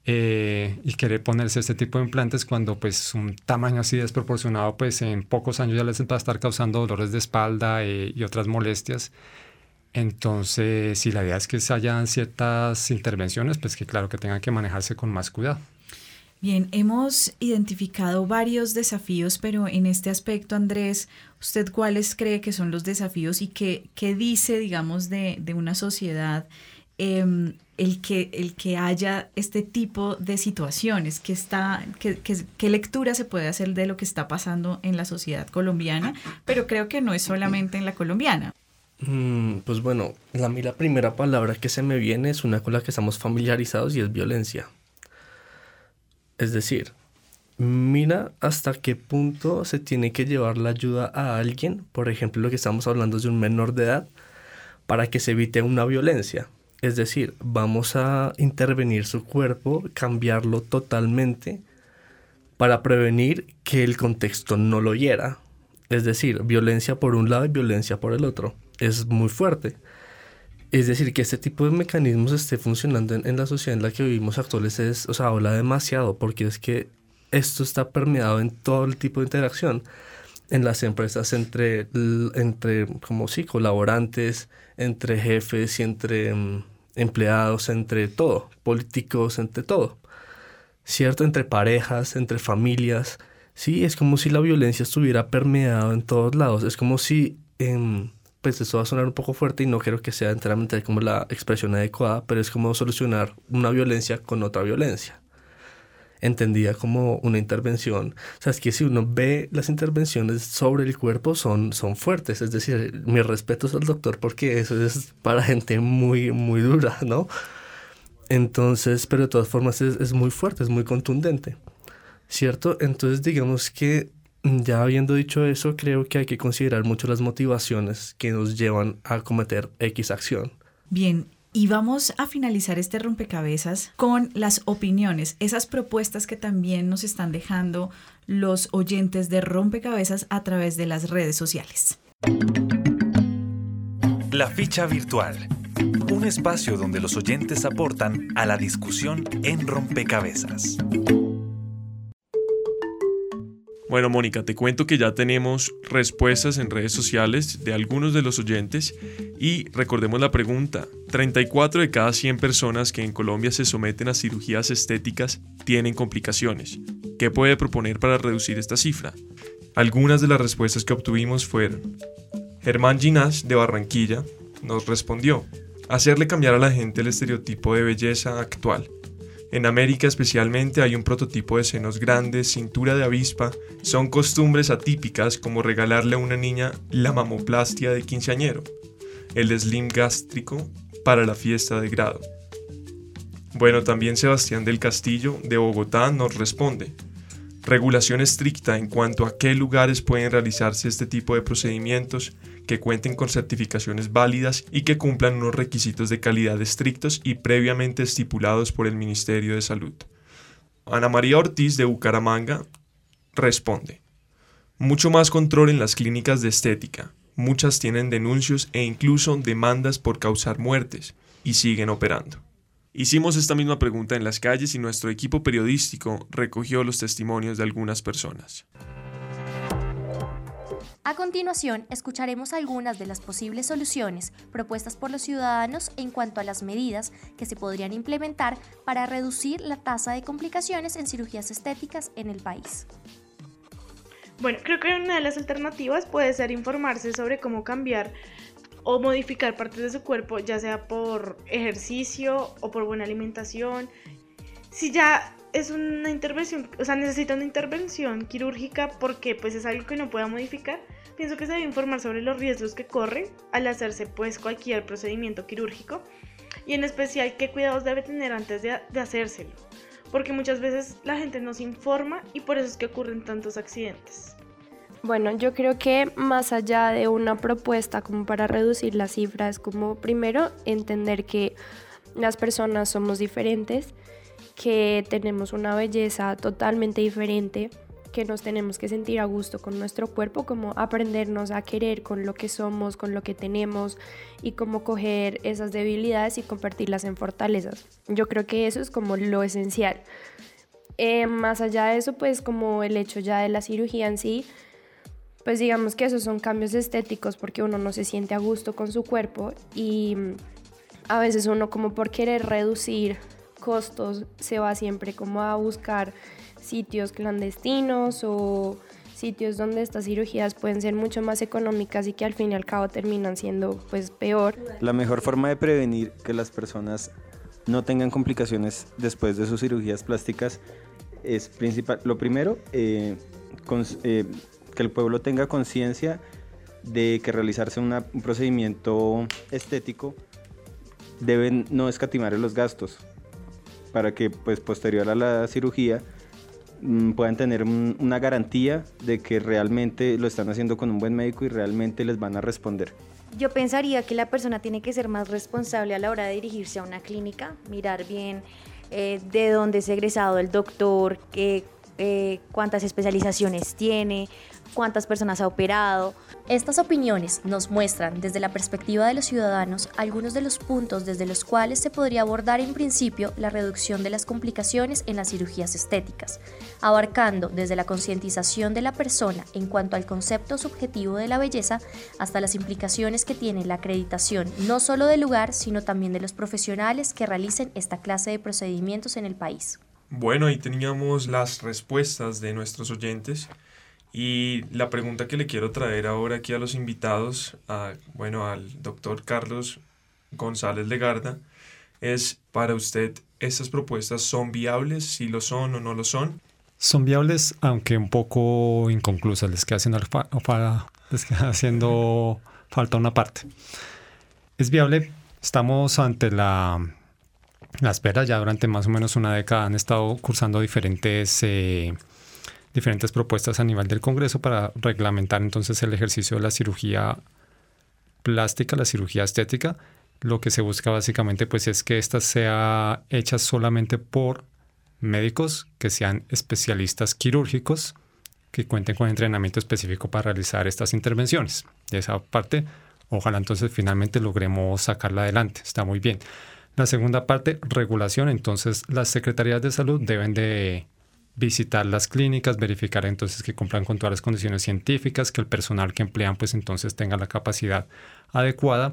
Eh, y querer ponerse este tipo de implantes cuando pues un tamaño así desproporcionado pues en pocos años ya les va a estar causando dolores de espalda eh, y otras molestias. Entonces, si la idea es que se hayan ciertas intervenciones, pues que claro que tengan que manejarse con más cuidado. Bien, hemos identificado varios desafíos, pero en este aspecto, Andrés, ¿usted cuáles cree que son los desafíos y qué, qué dice, digamos, de, de una sociedad em, el, que, el que haya este tipo de situaciones? ¿Qué, está, qué, qué, lectura se puede hacer de lo que está pasando en la sociedad colombiana? Pero creo que no es solamente en la colombiana. Mm, pues bueno, la, la primera palabra que se me viene es una con la que estamos familiarizados y es violencia. Es decir, mira hasta qué punto se tiene que llevar la ayuda a alguien, por ejemplo, lo que estamos hablando es de un menor de edad, para que se evite una violencia. Es decir, vamos a intervenir su cuerpo, cambiarlo totalmente para prevenir que el contexto no lo hiera. Es decir, violencia por un lado y violencia por el otro. Es muy fuerte. Es decir, que este tipo de mecanismos esté funcionando en, la sociedad en la que vivimos actuales es, o sea, habla demasiado, porque es que esto está permeado en todo el tipo de interacción en las empresas entre, entre como sí, colaborantes, entre jefes y entre mm, empleados, entre todo, políticos, entre todo. ¿Cierto? Entre parejas, entre familias. Sí, es como si la violencia estuviera permeado en todos lados. Es como si en pues esto va a sonar un poco fuerte y no creo que sea enteramente como la expresión adecuada, pero es como solucionar una violencia con otra violencia. Entendida como una intervención. O sea, es que si uno ve las intervenciones sobre el cuerpo son, son fuertes. Es decir, mi respeto es al doctor porque eso es para gente muy, muy dura, ¿no? Entonces, pero de todas formas es, es muy fuerte, es muy contundente. ¿Cierto? Entonces, digamos que ya habiendo dicho eso, creo que hay que considerar mucho las motivaciones que nos llevan a cometer X acción. Bien, y vamos a finalizar este rompecabezas con las opiniones, esas propuestas que también nos están dejando los oyentes de rompecabezas a través de las redes sociales. La ficha virtual. Un espacio donde los oyentes aportan a la discusión en rompecabezas. Bueno, Mónica, te cuento que ya tenemos respuestas en redes sociales de algunos de los oyentes y recordemos la pregunta. 34 de cada 100 personas que en Colombia se someten a cirugías estéticas tienen complicaciones. ¿Qué puede proponer para reducir esta cifra? Algunas de las respuestas que obtuvimos fueron Germán Ginás de Barranquilla nos respondió hacerle cambiar a la gente el estereotipo de belleza actual En América especialmente hay un prototipo de senos grandes, cintura de avispa, son costumbres atípicas como regalarle a una niña la mamoplastia de quinceañero, el slim gástrico para la fiesta de grado. Bueno, también Sebastián del Castillo de Bogotá nos responde. Regulación estricta en cuanto a qué lugares pueden realizarse este tipo de procedimientos que cuenten con certificaciones válidas y que cumplan unos requisitos de calidad estrictos y previamente estipulados por el Ministerio de Salud. Ana María Ortiz de Bucaramanga responde. Mucho más control en las clínicas de estética. Muchas tienen denuncios e incluso demandas por causar muertes y siguen operando. Hicimos esta misma pregunta en las calles y nuestro equipo periodístico recogió los testimonios de algunas personas. A continuación, escucharemos algunas de las posibles soluciones propuestas por los ciudadanos en cuanto a las medidas que se podrían implementar para reducir la tasa de complicaciones en cirugías estéticas en el país. Bueno, creo que una de las alternativas puede ser informarse sobre cómo cambiar o modificar partes de su cuerpo, ya sea por ejercicio o por buena alimentación. Si ya es una intervención, o sea, necesita una intervención quirúrgica porque pues es algo que no pueda modificar, pienso que se debe informar sobre los riesgos que corre al hacerse pues cualquier procedimiento quirúrgico y en especial qué cuidados debe tener antes de, de hacérselo, porque muchas veces la gente no se informa y por eso es que ocurren tantos accidentes. Bueno, yo creo que más allá de una propuesta como para reducir las cifras, como primero entender que las personas somos diferentes, que tenemos una belleza totalmente diferente, que nos tenemos que sentir a gusto con nuestro cuerpo, como aprendernos a querer con lo que somos, con lo que tenemos y cómo coger esas debilidades y convertirlas en fortalezas. Yo creo que eso es como lo esencial. Eh, más allá de eso, pues como el hecho ya de la cirugía en sí, pues digamos que esos son cambios estéticos porque uno no se siente a gusto con su cuerpo y a veces uno como por querer reducir costos se va siempre como a buscar sitios clandestinos o sitios donde estas cirugías pueden ser mucho más económicas y que al fin y al cabo terminan siendo pues peor. La mejor forma de prevenir que las personas no tengan complicaciones después de sus cirugías plásticas es principal. Lo primero, eh, eh, que el pueblo tenga conciencia de que realizarse un procedimiento estético deben no escatimar los gastos para que pues posterior a la cirugía puedan tener una garantía de que realmente lo están haciendo con un buen médico y realmente les van a responder. Yo pensaría que la persona tiene que ser más responsable a la hora de dirigirse a una clínica, mirar bien eh, de dónde es egresado el doctor, qué, eh, cuántas especializaciones tiene, cuántas personas ha operado. Estas opiniones nos muestran desde la perspectiva de los ciudadanos algunos de los puntos desde los cuales se podría abordar en principio la reducción de las complicaciones en las cirugías estéticas, abarcando desde la concientización de la persona en cuanto al concepto subjetivo de la belleza hasta las implicaciones que tiene la acreditación no solo del lugar, sino también de los profesionales que realicen esta clase de procedimientos en el país. Bueno, ahí teníamos las respuestas de nuestros oyentes. Y la pregunta que le quiero traer ahora aquí a los invitados, bueno, al doctor Carlos González Legarda, es para usted, ¿estas propuestas son viables? ¿Si lo son o no lo son? Son viables, aunque un poco inconclusas, les queda haciendo, les queda haciendo falta una parte. Es viable, estamos ante la, la espera, ya durante más o menos una década han estado cursando diferentes... Eh, diferentes propuestas a nivel del Congreso para reglamentar entonces el ejercicio de la cirugía plástica, la cirugía estética. Lo que se busca básicamente pues es que esta sea hecha solamente por médicos que sean especialistas quirúrgicos que cuenten con entrenamiento específico para realizar estas intervenciones. De esa parte, ojalá entonces finalmente logremos sacarla adelante. Está muy bien. La segunda parte, regulación. Entonces, las secretarías de salud deben de visitar las clínicas, verificar entonces que cumplan con todas las condiciones científicas, que el personal que emplean pues entonces tenga la capacidad adecuada.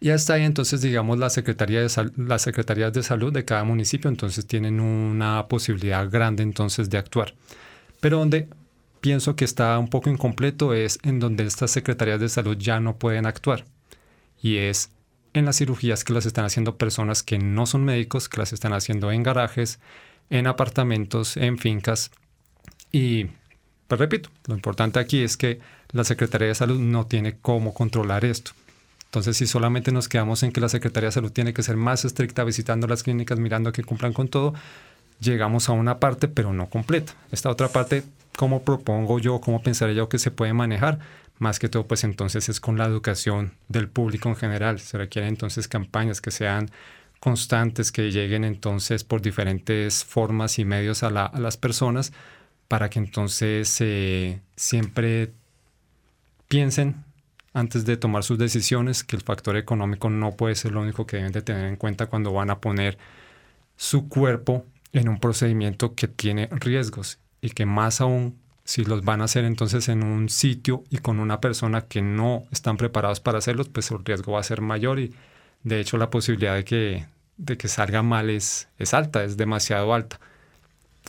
Y hasta ahí entonces digamos la Secretaría de las secretarías de salud de cada municipio entonces tienen una posibilidad grande entonces de actuar. Pero donde pienso que está un poco incompleto es en donde estas secretarías de salud ya no pueden actuar. Y es en las cirugías que las están haciendo personas que no son médicos, que las están haciendo en garajes, en apartamentos, en fincas. Y, pues repito, lo importante aquí es que la Secretaría de Salud no tiene cómo controlar esto. Entonces, si solamente nos quedamos en que la Secretaría de Salud tiene que ser más estricta visitando las clínicas, mirando que cumplan con todo, llegamos a una parte, pero no completa. Esta otra parte, ¿cómo propongo yo, cómo pensaría yo que se puede manejar? Más que todo, pues entonces es con la educación del público en general. Se requieren entonces campañas que sean constantes, que lleguen entonces por diferentes formas y medios a, las personas para que entonces eh, siempre piensen antes de tomar sus decisiones que el factor económico no puede ser lo único que deben de tener en cuenta cuando van a poner su cuerpo en un procedimiento que tiene riesgos y que más aún si los van a hacer entonces en un sitio y con una persona que no están preparados para hacerlos, pues el riesgo va a ser mayor y de hecho la posibilidad de que, de que salga mal es, es alta, es demasiado alta.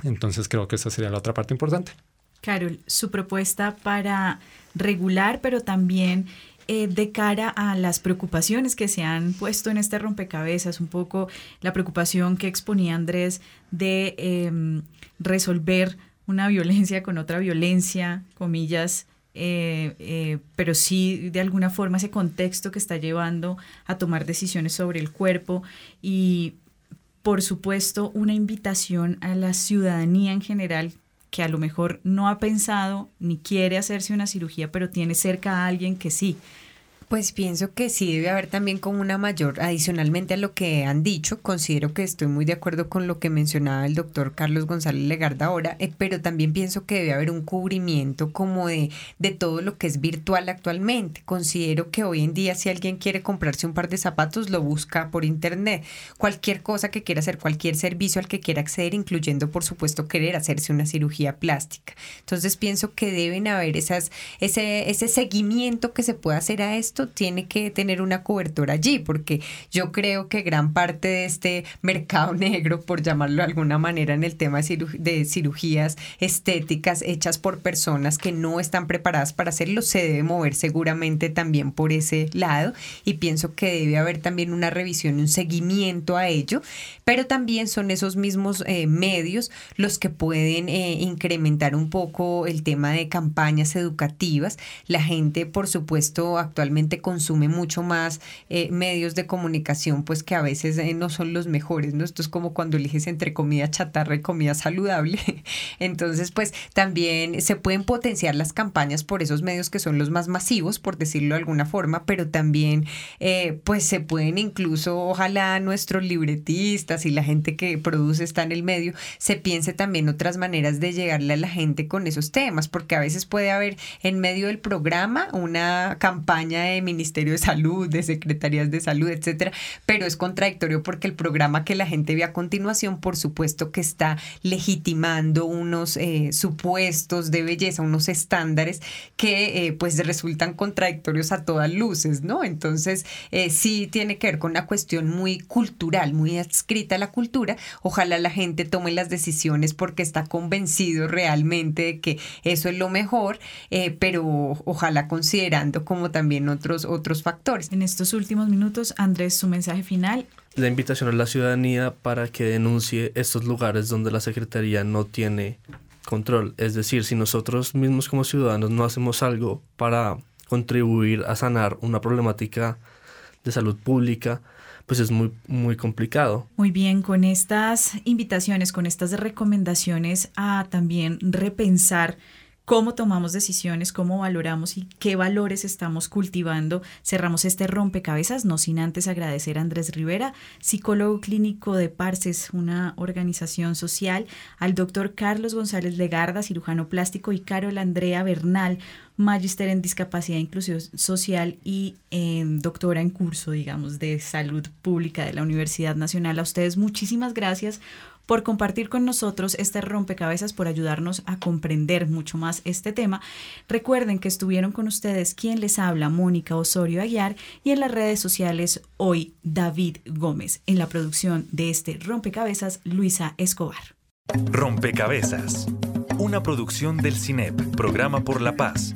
Entonces creo que esa sería la otra parte importante. Carol, su propuesta para regular, pero también eh, de cara a las preocupaciones que se han puesto en este rompecabezas, un poco la preocupación que exponía Andrés de em, resolver una violencia con otra violencia, comillas, eh, eh, pero sí de alguna forma ese contexto que está llevando a tomar decisiones sobre el cuerpo y por supuesto una invitación a la ciudadanía en general que a lo mejor no ha pensado ni quiere hacerse una cirugía, pero tiene cerca a alguien que sí. Pues pienso que sí debe haber también como una mayor, adicionalmente a lo que han dicho, considero que estoy muy de acuerdo con lo que mencionaba el doctor Carlos González Legarda ahora, eh, pero también pienso que debe haber un cubrimiento como de, de todo lo que es virtual actualmente. Considero que hoy en día si alguien quiere comprarse un par de zapatos, lo busca por internet. Cualquier cosa que quiera hacer, cualquier servicio al que quiera acceder, incluyendo por supuesto querer hacerse una cirugía plástica. Entonces pienso que deben haber esas, ese, ese seguimiento que se pueda hacer a esto tiene que tener una cobertura allí, porque yo creo que gran parte de este mercado negro, por llamarlo de alguna manera, en el tema de, cirugías estéticas hechas por personas que no están preparadas para hacerlo, se debe mover seguramente también por ese lado y pienso que debe haber también una revisión, un seguimiento a ello, pero también son esos mismos eh, medios los que pueden eh, incrementar un poco el tema de campañas educativas. La gente, por supuesto, actualmente consume mucho más eh, medios de comunicación, pues que a veces eh, no son los mejores, ¿no? Esto es como cuando eliges entre comida chatarra y comida saludable. Entonces, pues también se pueden potenciar las campañas por esos medios que son los más masivos, por decirlo de alguna forma, pero también, eh, pues se pueden incluso, ojalá nuestros libretistas y la gente que produce está en el medio, se piense también otras maneras de llegarle a la gente con esos temas, porque a veces puede haber en medio del programa una campaña de Ministerio de Salud, de Secretarías de Salud, etcétera, pero es contradictorio porque el programa que la gente ve a continuación, por supuesto que está legitimando unos eh, supuestos de belleza, unos estándares que eh, pues resultan contradictorios a todas luces, ¿no? Entonces, eh, sí tiene que ver con una cuestión muy cultural, muy adscrita a la cultura. Ojalá la gente tome las decisiones porque está convencido realmente de que eso es lo mejor, pero ojalá considerando como también otros, factores. En estos últimos minutos, Andrés, su mensaje final. La invitación a la ciudadanía para que denuncie estos lugares donde la Secretaría no tiene control. Es decir, si nosotros mismos como ciudadanos no hacemos algo para contribuir a sanar una problemática de salud pública, pues es muy, muy complicado. Muy bien, con estas invitaciones, con estas recomendaciones a también repensar cómo tomamos decisiones, cómo valoramos y qué valores estamos cultivando. Cerramos este rompecabezas, no sin antes agradecer a Andrés Rivera, psicólogo clínico de Parces, una organización social, al doctor Carlos González Legarda, cirujano plástico, y Carol Andrea Bernal, magister en discapacidad e inclusión social y em, doctora en curso, digamos, de salud pública de la Universidad Nacional. A ustedes muchísimas gracias por compartir con nosotros este rompecabezas, por ayudarnos a comprender mucho más este tema. Recuerden que estuvieron con ustedes quien les habla, Mónica Osorio Aguiar, y en las redes sociales hoy David Gómez. En la producción de este rompecabezas, Luisa Escobar. Rompecabezas. Una producción del CINEP, Programa por la Paz,